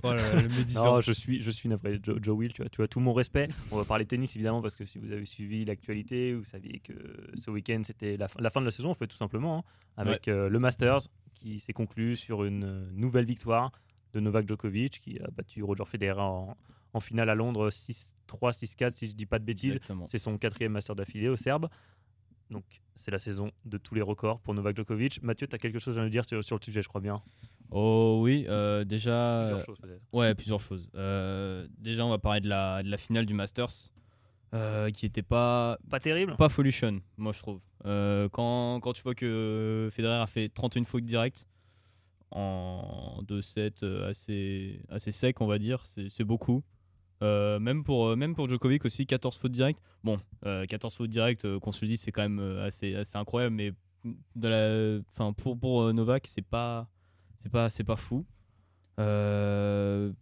non, je suis, je suis navré. Joe, Joe Will, tu as, tu as tout mon respect. On va parler tennis évidemment parce que si vous avez suivi l'actualité, vous saviez que ce week-end c'était la, fin- la fin de la saison, en fait, tout simplement, hein, avec euh, le Masters qui s'est conclu sur une euh, nouvelle victoire de Novak Djokovic qui a battu Roger Federer en, en finale à Londres 6-3, 6-4, si je dis pas de bêtises. C'est son quatrième Master d'affilée au Serbe. Donc, c'est la saison de tous les records pour Novak Djokovic. Mathieu, tu as quelque chose à nous dire sur, sur le sujet, je crois bien. Oh oui, euh, déjà. Plusieurs choses peut-être. Ouais, plusieurs choses. Euh, déjà, on va parler de la, de la finale du Masters, euh, qui était pas Pas terrible pas folichon, moi je trouve. Euh, quand, quand tu vois que Federer a fait 31 fautes directes en 2-7 euh, assez, assez sec, on va dire, c'est c'est beaucoup. Euh, même, pour, euh, même pour Djokovic aussi, 14 fautes directes. Bon, euh, 14 fautes directes, euh, qu'on se le dise, c'est quand même euh, assez, assez incroyable, mais de la, enfin, pour, pour euh, Novak, c'est pas, c'est pas, c'est pas fou. Euh,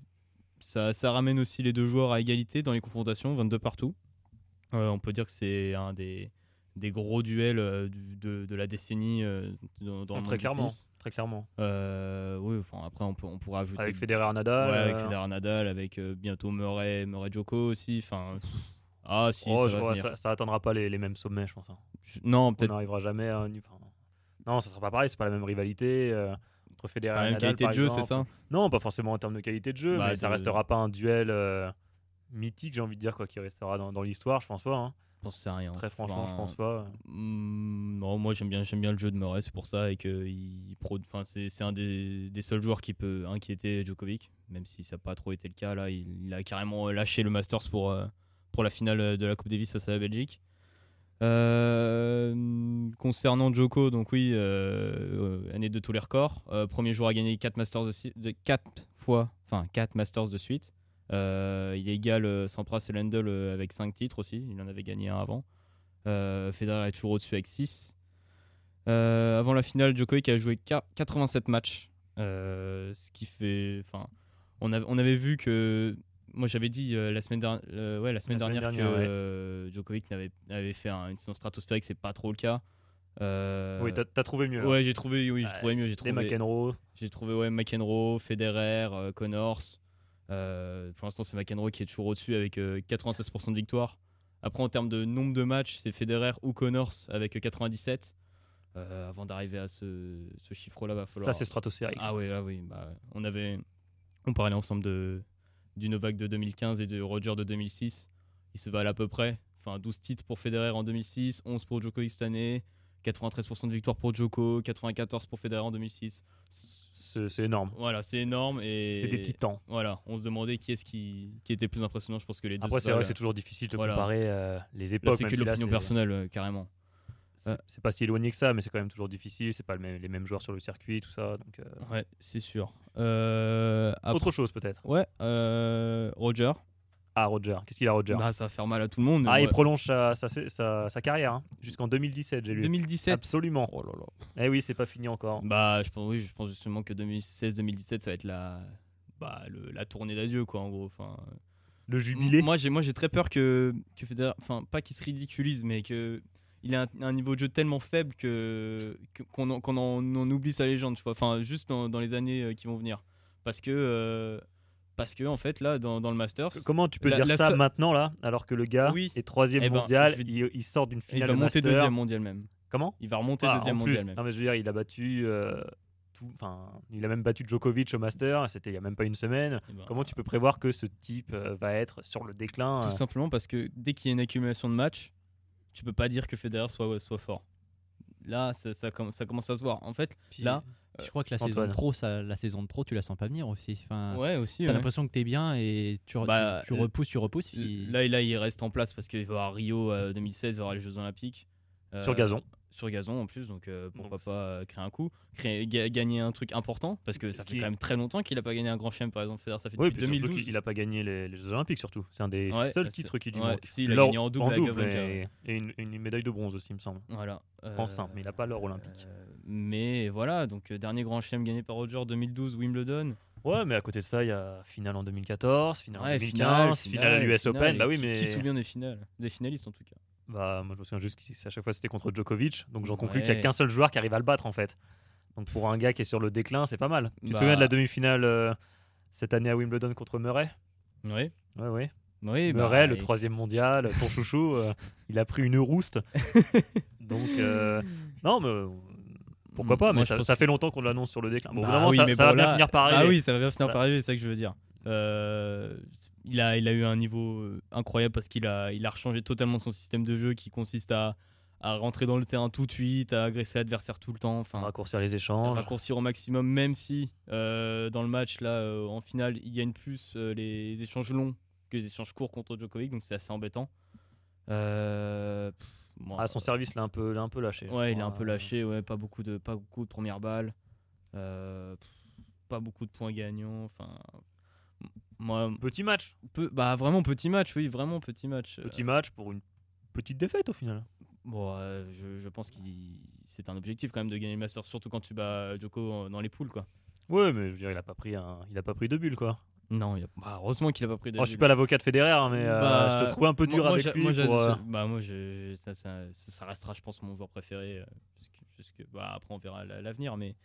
ça, ça ramène aussi les deux joueurs à égalité dans les confrontations, 22 partout. Euh, on peut dire que c'est un des, des gros duels euh, du- de, de la décennie euh, dans, monde Très clairement. tennis. Très clairement. Euh, oui, enfin, après, on, peut, on pourra ajouter. Avec Federer Nadal. Ouais, avec euh, Federer Nadal, avec euh, bientôt Murray, Murray Joko aussi. Enfin, ah si, oh, ça va vois, venir. ça, ça atteindra pas les, les mêmes sommets, je pense. hein. Je- Non, On peut-être n'arrivera jamais à Non, ça sera pas pareil, c'est pas la même rivalité. euh, entre Federer la et même Nadal, qualité par de jeu, c'est ça? Non, pas forcément en termes de qualité de jeu, Bah, mais ça restera pas un duel euh, mythique, j'ai envie de dire, quoi, qui restera dans, dans l'histoire, je pense pas. hein. J'en sais rien. Très franchement, je Enfin, pense pas. Hmm, non, moi j'aime bien, j'aime bien le jeu de Murray, c'est pour ça et que il pro, enfin c'est, un des, des seuls joueurs qui peut inquiéter Djokovic, même si ça n'a pas trop été le cas là, il, il a carrément lâché le Masters pour euh, pour la finale de la Coupe Davis face à la Belgique. Euh, concernant Djoko, donc oui, euh, euh, année de tous les records. Euh, premier joueur à gagner 4 Masters de, si- de 4 fois, enfin 4 Masters de suite. Euh, il égale euh, Sampras et Lendl euh, avec 5 titres aussi, il en avait gagné un avant. Federer est toujours au-dessus avec 6. Euh, avant la finale, Djokovic a joué qua- 87 matchs. Ce qui fait. Enfin, on, avait- on avait vu que. Moi, j'avais dit euh, la semaine, euh, ouais, la semaine dernière, dernière, que ouais. euh, Djokovic n'avait, avait fait un- une saison stratosphérique. C'est pas trop le cas. Oui, t'as as trouvé mieux. là. ouais, j'ai trouvé, oui, j'ai trouvé mieux. J'ai trouvé, McEnroe. j'ai trouvé ouais, McEnroe, Federer, Connors. Euh, pour l'instant, c'est McEnroe qui est toujours au-dessus avec euh, 96% de victoire. Après, en termes de nombre de matchs, c'est Federer ou Connors avec euh, 97. Euh, avant d'arriver à ce, ce chiffre-là, va falloir. Ça, c'est stratosphérique. Ah oui, là oui. Bah, on avait, on parlait ensemble de du Novak de 2015 et de Roger de 2006. Ils se valent à peu près. Enfin, 12 titres pour Federer en 2006, 11 pour Djokovic cette année, 93% de victoire pour Djoko, 94 pour Federer en 2006. C'est énorme. Voilà, c'est énorme et C'est des titans. Voilà, on se demandait qui est-ce qui, qui était plus impressionnant. Je pense que les deux. Après, c'est vrai que c'est toujours difficile de Voilà. comparer euh, les époques. c'est que si l'opinion personnelle, euh, carrément. c'est- C'est pas si éloigné que ça, mais c'est quand même toujours difficile. C'est pas le même- les mêmes joueurs sur le circuit, tout ça. Donc, euh, Ouais, c'est sûr. Euh, après- Autre chose peut-être. Ouais, euh, Roger. Ah, Roger. Qu'est-ce qu'il a, Roger Bah, ça va faire mal à tout le monde. Ah, il prolonge sa, sa, sa- sa carrière hein, jusqu'en 2017, j'ai lu. 2017. Absolument. Oh là là. Eh oui, c'est pas fini encore. Bah, je pense, oui, je pense justement que 2016-2017, ça va être la, bah, le- la tournée d'adieu, quoi, en gros. Enfin, Le jubilé. Moi, j'ai, moi, j'ai très peur que, que Federer, enfin, pas qu'il se ridiculise, mais que il a un, un niveau de jeu tellement faible que, qu'on, en, qu'on en, on oublie sa légende, tu vois. Enfin, juste dans, dans les années euh, qui vont venir, parce que, euh, parce que en fait, là, dans, dans le Masters, Comment tu peux la- dire la ça maintenant, là, alors que le gars Oui. est troisième Eh ben, mondial, vais- il, il sort d'une il finale va monter master. deuxième mondial même. Comment? Il va remonter Ah, deuxième mondial même. Non, mais je veux dire, il a battu. euh, tout- Enfin, il a même battu Djokovic au Master, c'était il y a même pas une semaine. Eh ben, Comment tu peux prévoir que ce type euh, va être sur le déclin Tout euh, simplement parce que dès qu'il y a une accumulation de matchs, tu peux pas dire que Federer soit, soit fort. Là, ça, ça, comm- ça commence à se voir. En fait, Puis, là, je crois que la saison de trop, ça, la saison de trop, tu la sens pas venir aussi. Enfin, ouais, aussi. T'as ouais. l'impression que t'es bien et tu, re- Bah, tu, tu repousses, tu repousses. Puis... Là, là, il reste en place parce qu'il va y avoir Rio euh, 2016, il va y avoir les Jeux Olympiques. Euh, sur gazon Sur gazon en plus, donc euh, pourquoi Donc, pas euh, créer un coup, créer, ga- gagner un truc important parce que ça fait Qui- quand même très longtemps qu'il a pas gagné un grand chelem par exemple. Federer, ça fait Oui, depuis puis surtout 2012. qu'il a pas gagné les, les Jeux Olympiques, surtout. C'est un des Ouais, seuls bah, titres qui lui ouais, manque. si, il a gagné en double avec Wawrinka, et, et une, une médaille de bronze aussi, il me semble. Voilà. En Euh, simple, mais il a pas l'or olympique. euh, mais voilà, donc euh, dernier grand chelem gagné par Roger 2012, Wimbledon. Ouais, mais à côté de ça, il y a finale en 2014, finale en Ouais, 2015, finale, à l'US finale, Open. Bah oui, qui- mais Qui se souvient des finales Des finalistes en tout cas. Bah, moi je me souviens juste qu'à chaque fois c'était contre Djokovic, donc j'en conclus qu'il n'y a qu'un seul joueur qui arrive à le battre en fait. Donc pour un gars qui est sur le déclin, c'est pas mal. Tu te Bah. souviens de la demi-finale euh, cette année à Wimbledon contre Murray? Oui. Ouais. Oui, bah, Murray, le troisième mondial, ton chouchou, euh, <laughs> il a pris une rouste. <laughs> Donc, euh, non, mais euh, pourquoi pas, Moi, mais ça, fait longtemps qu'on l'annonce sur le déclin. Bon, Bah vraiment, oui, ça, mais ça bon, va bien finir par arriver. Ah oui, ça va bien finir Ça- par arriver, c'est ça que je veux dire. Euh, il, a, il a eu un niveau euh, incroyable parce qu'il a, il a rechangé totalement son système de jeu qui consiste à, à rentrer dans le terrain tout de suite, à agresser l'adversaire tout le temps. Enfin, Raccourcir les échanges. raccourcir au maximum, même si euh, dans le match, là, euh, en finale, il gagne plus euh, les échanges longs que les échanges courts contre Djokovic, donc c'est assez embêtant. Pff, Ah, son service l'a un peu, l'a un peu lâché. Ouais, il est un peu lâché, ouais, pas beaucoup de, pas beaucoup de premières balles, pff, pas beaucoup de points gagnants. Enfin, moi, Petit match. peu, bah vraiment petit match, oui, vraiment petit match. Petit Euh, match pour une petite défaite au final. bon, euh, je, je pense que c'est un objectif quand même de gagner le Masters, surtout quand tu bats Djoko euh, dans les poules, quoi. Ouais, mais je veux dire, il a pas pris un, il a pas pris de bulle quoi. Non, il a- bah, heureusement qu'il a pas pris de. Oh, je suis pas l'avocat de Federer, hein, mais euh, Bah, je te trouve un peu dur moi- avec lui. Moi, j'a- pour, euh, bah, moi je- ça, ça, ça- ça restera, je pense, mon joueur préféré. parce que- parce que- bah, après, on verra la- l'avenir, mais,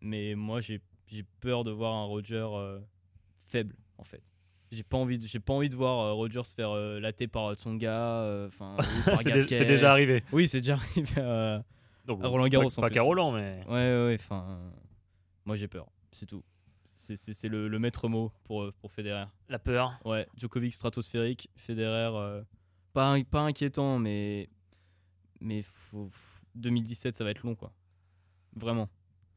mais moi, j'ai j'ai peur de voir un Roger faible, en fait. J'ai pas envie, de, j'ai pas envie de voir euh, Roger se faire euh, latter par Tsonga, euh, enfin, <laughs> c'est déjà arrivé. Oui, c'est déjà arrivé à, Donc, à Roland Garros. Pas, en pas qu'à Roland, mais. Ouais, ouais, ouais, enfin, moi j'ai peur, c'est tout. C'est- le, le maître mot pour, euh, pour Federer. La peur. Ouais, Djokovic stratosphérique, Federer euh, pas, pas inquiétant, mais mais faut, faut- 2017 ça va être long quoi. Vraiment.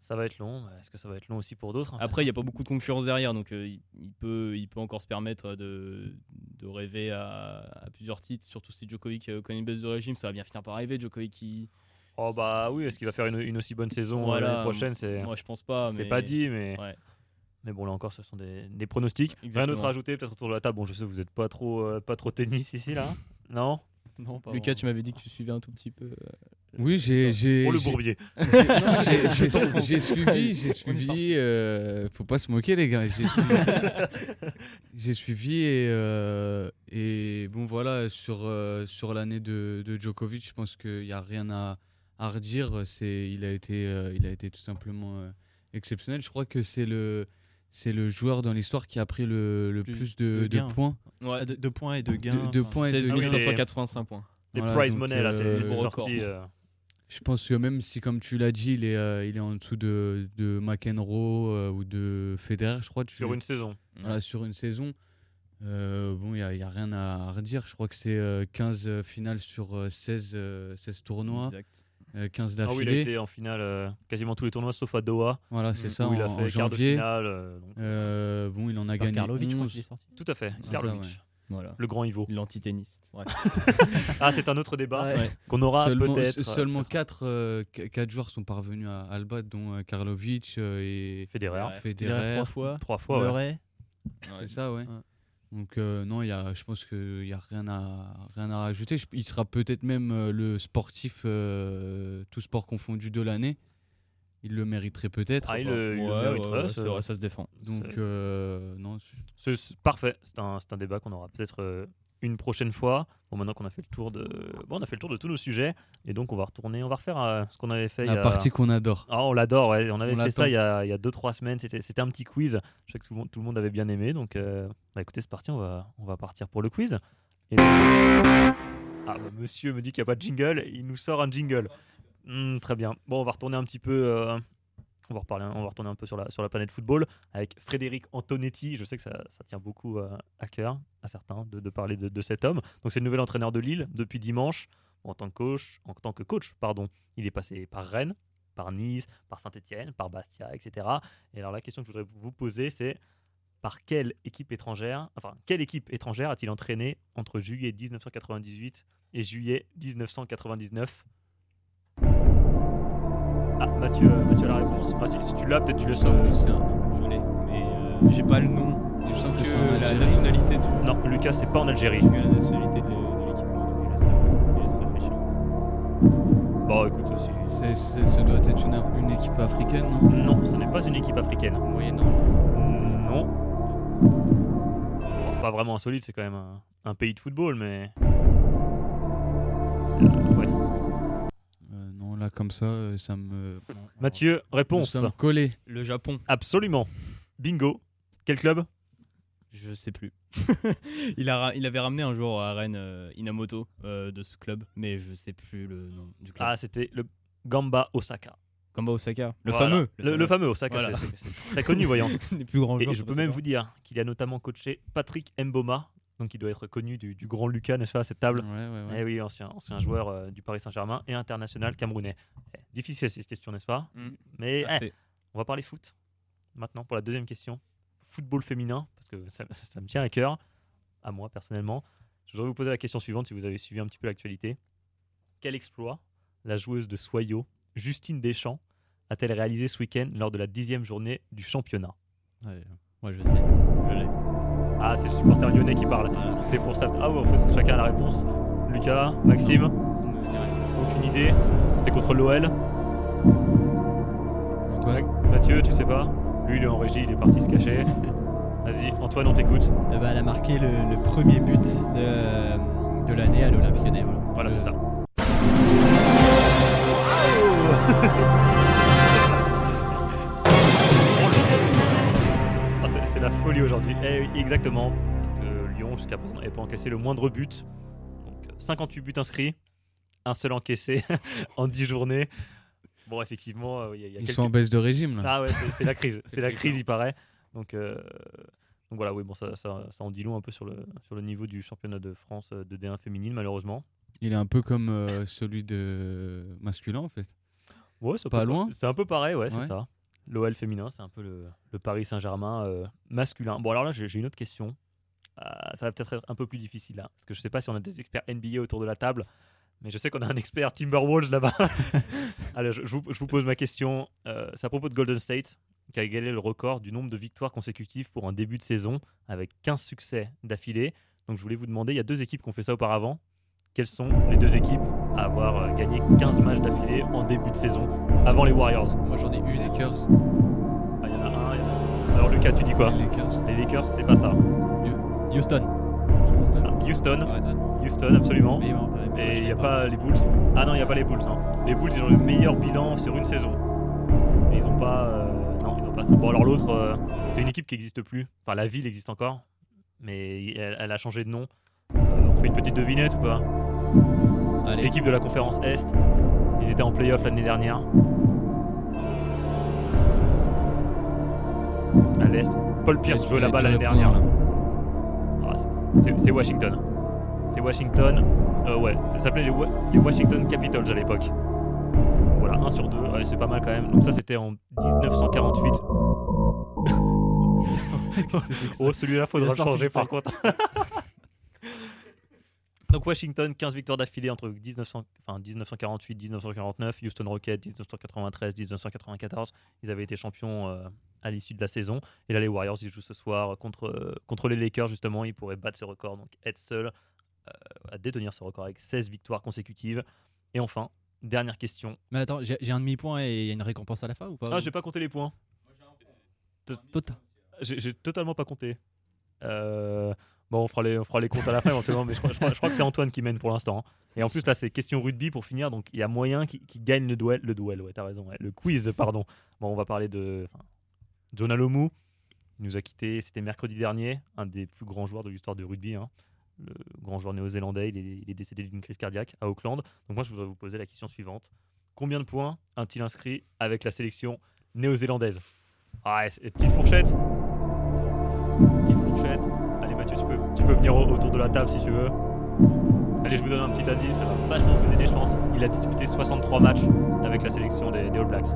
Ça va être long. Est-ce que ça va être long aussi pour d'autres Après il y a pas beaucoup de concurrence derrière, donc euh, il, il peut il peut encore se permettre de, de rêver à, à plusieurs titres, surtout si Djokovic euh, connaît une baisse de régime, ça va bien finir par arriver. Djokovic qui, Oh bah oui, est-ce qu'il va faire une, une aussi bonne saison euh, Voilà, l'année prochaine C'est moi je pense pas, c'est mais pas dit, mais. Ouais. Mais bon, là encore, ce sont des, des pronostics. Rien Exactement. d'autre à ajouter, peut-être autour de la table? Bon, je sais, vous n'êtes pas trop, euh, pas trop tennis ici, là. Non? <laughs> Non, pas Lucas, vraiment. tu m'avais dit que tu suivais un tout petit peu. euh, Oui, j'ai. j'ai- Oh, le bourbier. <laughs> j'ai- suivi, j'ai suivi. euh, faut pas se moquer, les gars. J'ai suivi, <laughs> j'ai suivi et, euh, et bon, voilà, sur, euh, sur l'année de, de Djokovic, je pense qu'il n'y a rien à, à redire. C'est, il, a été, euh, il a été tout simplement euh, exceptionnel. Je crois que c'est le, c'est le joueur dans l'histoire qui a pris le, le Plus plus, de de, de gains. points. Ouais, Ah, de, de points et de gains. de points et de 16 oui, gains. 585 points. Les Voilà, prize money, là, c'est euh, sorti. euh, Je pense que même si, comme tu l'as dit, il est, euh, il est en dessous de, de McEnroe euh, ou de Federer, je crois. Tu, sur une saison. voilà, sur une saison. Euh, bon, il n'y a, il y a rien à redire. Je crois que c'est euh, 15 finales sur euh, 16, euh, 16 tournois. Exact. Euh, 15 Ah oui, il a d'affilée. été en finale euh, quasiment tous les tournois sauf à Doha. Voilà, c'est ça, où il a en- fait en quart de janvier. finale. euh, donc, Euh, bon, il en a gagné Karlovic, je crois 11. qu'il est sorti. Tout à fait, ça, Karlovic. ouais. Voilà. Le grand Ivo. L'anti-tennis. Ouais. <laughs> Ah, c'est un autre débat Ouais. qu'on aura Seulement, peut-être. seulement 4, joueurs sont parvenus à, à le battre, dont euh, Karlovic euh, et Federer. Ouais. Federer. trois fois. Trois fois, ouais. Murray. C'est ça, ouais. Donc euh, non, il y a, je pense qu'il n'y a rien à, rien à rajouter. Je- il sera peut-être même euh, le sportif, euh, tout sport confondu de l'année. Il le mériterait peut-être. Ah, il le, il le mériterait, ouais, ouais, c'est- c'est vrai, ça se défend. Donc euh, non, C'est parfait. C'est un, c'est un débat qu'on aura peut-être euh, une prochaine fois. Bon, maintenant qu'on a fait le tour de, bon, on a fait le tour de tous nos sujets, et donc on va retourner, on va refaire euh, ce qu'on avait fait. il y la a- partie qu'on adore. Ah, on l'adore, ouais. On avait On fait ça il y a, il y a deux trois semaines. C'était, c'était un petit quiz. Je sais que tout le monde, tout le monde avait bien aimé. Donc, euh, bah, écoutez, c'est parti. On va, on va partir pour le quiz. Et- Ah, bah, monsieur me dit qu'il n'y a pas de jingle. Il nous sort un jingle. Hmm, très bien. Bon, on va retourner un petit peu. euh, on va retourner un peu sur la, sur la planète football avec Frédéric Antonetti. Je sais que ça, tient beaucoup euh, à cœur à certains de, parler de, cet homme. Donc c'est le nouvel entraîneur de Lille depuis dimanche. En tant que coach, en tant que coach, pardon, il est passé par Rennes, par Nice, par Saint-Etienne, par Bastia, etc. Et alors la question que je voudrais vous poser, c'est par quelle équipe étrangère, quelle équipe étrangère a-t-il entraîné entre juillet 1998 et juillet 1999 Ah, Mathieu, euh, Mathieu a la réponse. Si, si tu l'as, peut-être tu Il me laisses. semble euh, que Je l'ai, mais euh, j'ai pas le nom. il me semble que Que la Algérie. nationalité du. Non, Lucas, c'est pas en Algérie. J'ai la nationalité de, de l'équipe. donc Je laisse, euh, je laisse réfléchir. Bon, écoute, aussi. C'est- c'est- Ça doit être une, une équipe africaine, non? Non, ce n'est pas une équipe africaine. Moyen-Orient. Non. Bon, pas vraiment insolite, c'est quand même un, un pays de football, mais. Comme ça, euh, ça me. Mathieu, Nous réponse. sommes collés. Le Japon. Absolument. Bingo. Quel club? Je sais plus. <laughs> il, a, ra- il avait ramené un jour à Rennes euh, Inamoto euh, de ce club, mais je sais plus le nom du club. Ah, c'était le Gamba Osaka. Gamba Osaka. Le Voilà. fameux. Le, le fameux Osaka, Voilà. c'est- <laughs> très connu, voyons. Les plus grands Et joueurs. je peux même ça. vous dire qu'il a notamment coaché Patrick Mboma, donc il doit être connu du, du grand Lucas, n'est-ce pas, à cette table Ouais, ouais, ouais. Eh oui, ancien, ancien joueur euh, du Paris Saint-Germain et international camerounais. Eh, difficile cette question, n'est-ce pas Mm. Mais eh, on va parler foot. Maintenant, pour la deuxième question. Football féminin, parce que ça, ça me tient à cœur, à moi personnellement. Je voudrais vous poser la question suivante si vous avez suivi un petit peu l'actualité. Quel exploit la joueuse de Soyo, Justine Deschamps, a-t-elle réalisé ce week-end lors de la dixième journée du championnat? Ouais, moi je sais. Je l'ai. Ah, c'est le supporter lyonnais qui parle. C'est pour ça. Ah ouais, en fait, chacun a la réponse. Lucas, Maxime, aucune idée. C'était contre l'OL. Antoine Mathieu, tu sais pas Lui, il est en régie, il est parti se cacher. Vas-y, Antoine, on t'écoute. Eh ben, elle a marqué le, le premier but de, de l'année à l'Olympique Lyonnais. Voilà, Voilà, c'est ça. <laughs> folie aujourd'hui. Eh exactement. Parce que Lyon, jusqu'à présent, n'avait pas encaissé le moindre but. Donc, 58 buts inscrits, un seul encaissé <laughs> en 10 journées. Bon, effectivement, euh, il y a, il y a Ils quelques- sont en baisse de régime là. Ah ouais, c'est la crise. <laughs> c'est la crise, il paraît. Donc, euh, donc voilà, oui, bon, ça, ça, ça en dit long un peu sur le, sur le niveau du championnat de France euh, de D1 féminine, malheureusement. Il est un peu comme euh, celui de masculin en fait. Ouais, Pas loin. C'est un peu pareil, ouais, c'est ça. L'OL féminin, c'est un peu le, le Paris Saint-Germain euh, masculin. Bon, alors là, j'ai une autre question. Euh, ça va peut-être être un peu plus difficile là, parce que je sais pas si on a des experts NBA autour de la table, mais je sais qu'on a un expert Timberwolves là-bas. <laughs> Allez, je, je vous, je vous pose ma question. Euh, c'est à propos de Golden State, qui a égalé le record du nombre de victoires consécutives pour un début de saison, avec 15 succès d'affilée. Donc je voulais vous demander, il y a deux équipes qui ont fait ça auparavant. Quelles sont les deux équipes à avoir gagné 15 matchs d'affilée en début de saison? Avant les Warriors Moi j'en ai Les une. Lakers. Ah, il y en a un, il y en a un. Alors Lucas, tu dis quoi Les Lakers. Les Lakers, c'est pas ça. Houston. Ah, Houston, Houston, absolument. Mais Et il n'y a pas les Bulls. Ah non, il n'y a pas les Bulls, non. Les Bulls, ils ont le meilleur bilan sur une saison. Mais ils n'ont pas. euh, Non, ils n'ont pas ça. Bon, alors l'autre, euh, c'est une équipe qui n'existe plus. Enfin, la ville existe encore. Mais elle, elle a changé de nom. Euh, on fait une petite devinette ou pas? L'équipe de la conférence Est. Ils étaient en playoff l'année dernière. À l'Est. Paul Pierce jouait là-bas l'année dernière. là. Ah, c'est- Washington. C'est Washington. Euh, ouais, ça s'appelait les, Wa- les Washington Capitals à l'époque. 1 sur 2, ouais, c'est pas mal quand même. Donc ça c'était en 1948. oh celui-là faudra le changer par contre. <laughs> Donc Washington, 15 victoires d'affilée entre 1900 enfin, 1948, 1949, Houston Rockets, 1993, 1994. Ils avaient été champions euh, à l'issue de la saison. Et là, les Warriors, ils jouent ce soir contre, euh, contre les Lakers, justement. Ils pourraient battre ce record, donc être seuls euh, à détenir ce record avec 16 victoires consécutives. Et enfin, dernière question. Mais attends, j'ai un demi-point et il y a une récompense à la fin ou pas? Ah, j'ai pas compté les points. J'ai j'ai totalement pas compté. Euh, bon, on fera, les, on fera les comptes à la fin éventuellement, mais je crois, je crois- je crois que c'est Antoine qui mène pour l'instant. hein. Et en plus, là, c'est question rugby pour finir, donc il y a moyen qui, qui gagne le duel. Le duel, ouais, t'as raison. ouais, le quiz, pardon. Bon, on va parler de enfin, John Alomou. Il nous a quitté, c'était mercredi dernier, un des plus grands joueurs de l'histoire du rugby. hein. Le grand joueur néo-zélandais, il est, il est décédé d'une crise cardiaque à Auckland. Donc, moi, je voudrais vous poser la question suivante Combien de points a-t-il inscrit avec la sélection néo-zélandaise? Ah, petite fourchette. Tu peux, venir au- autour de la table si tu veux. Allez, je vous donne un petit indice, ça va vachement vous aider, je pense. Il a disputé 63 matchs avec la sélection des, des All Blacks.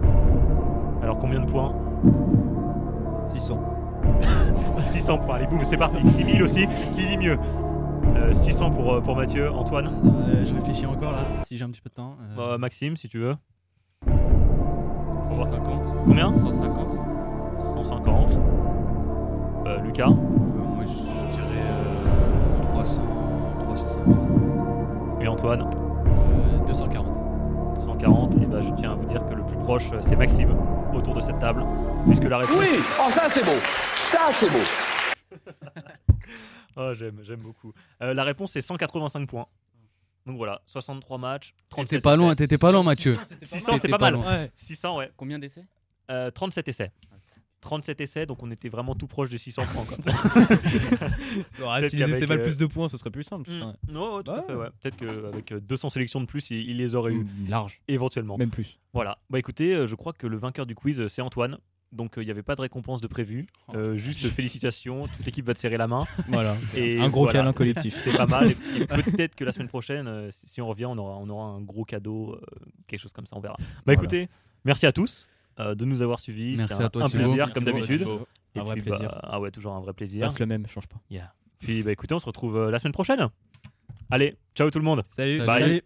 Alors combien de points? 600. 600 points. Allez, boum, c'est parti. 6000 aussi. Qui dit mieux? Euh, 600 pour, euh, pour Mathieu. Antoine? Euh, je réfléchis encore là, si j'ai un petit peu de temps. euh. Bah, Maxime, si tu veux. 150. Combien? 150. 150. Euh, Lucas? Euh, moi, je euh, 300, 350. et Antoine Euh, 240. 240. Et bah, je tiens à vous dire que le plus proche, euh, c'est Maxime autour de cette table. Puisque la réponse. Oui, oh ça c'est beau, ça c'est beau. <laughs> Oh, j'aime, j'aime beaucoup. Euh, la réponse c'est 185 points. Donc voilà, 63 matchs. 37 T'étais pas loin, t'étais pas loin, Mathieu. 600, c'est pas pas mal. loin. Ouais. 600, ouais. Combien d'essais? Euh, 37 essais. 37 essais, donc on était vraiment tout proche des 600 points. si les essais valent euh, plus de points, ce serait plus simple. Mm. Non, ouais, tout à Ouais. fait, ouais. Peut-être qu'avec 200 sélections de plus, il, il les aurait eu Mm, Large. éventuellement. Même plus. Voilà. Bah écoutez, euh, je crois que le vainqueur du quiz, euh, c'est Antoine. Donc euh, il n'y avait pas de récompense de prévu. Euh, juste félicitations, toute l'équipe va te serrer la main. <laughs> Voilà. Et un gros voilà, câlin collectif. C'est pas mal. Et, et <laughs> peut-être que la semaine prochaine, euh, si on revient, on aura, on aura un gros cadeau, euh, quelque chose comme ça, on verra. Bah Voilà. écoutez, merci à tous euh, de nous avoir suivis. Merci C'était à un- toi, un plaisir, Merci comme d'habitude. Un vrai puis, plaisir. bah, ah ouais, toujours un vrai plaisir. Reste le même, change pas. Yeah. Puis bah écoutez, on se retrouve euh, la semaine prochaine. Allez, ciao tout le monde. Salut. Salut. Bye.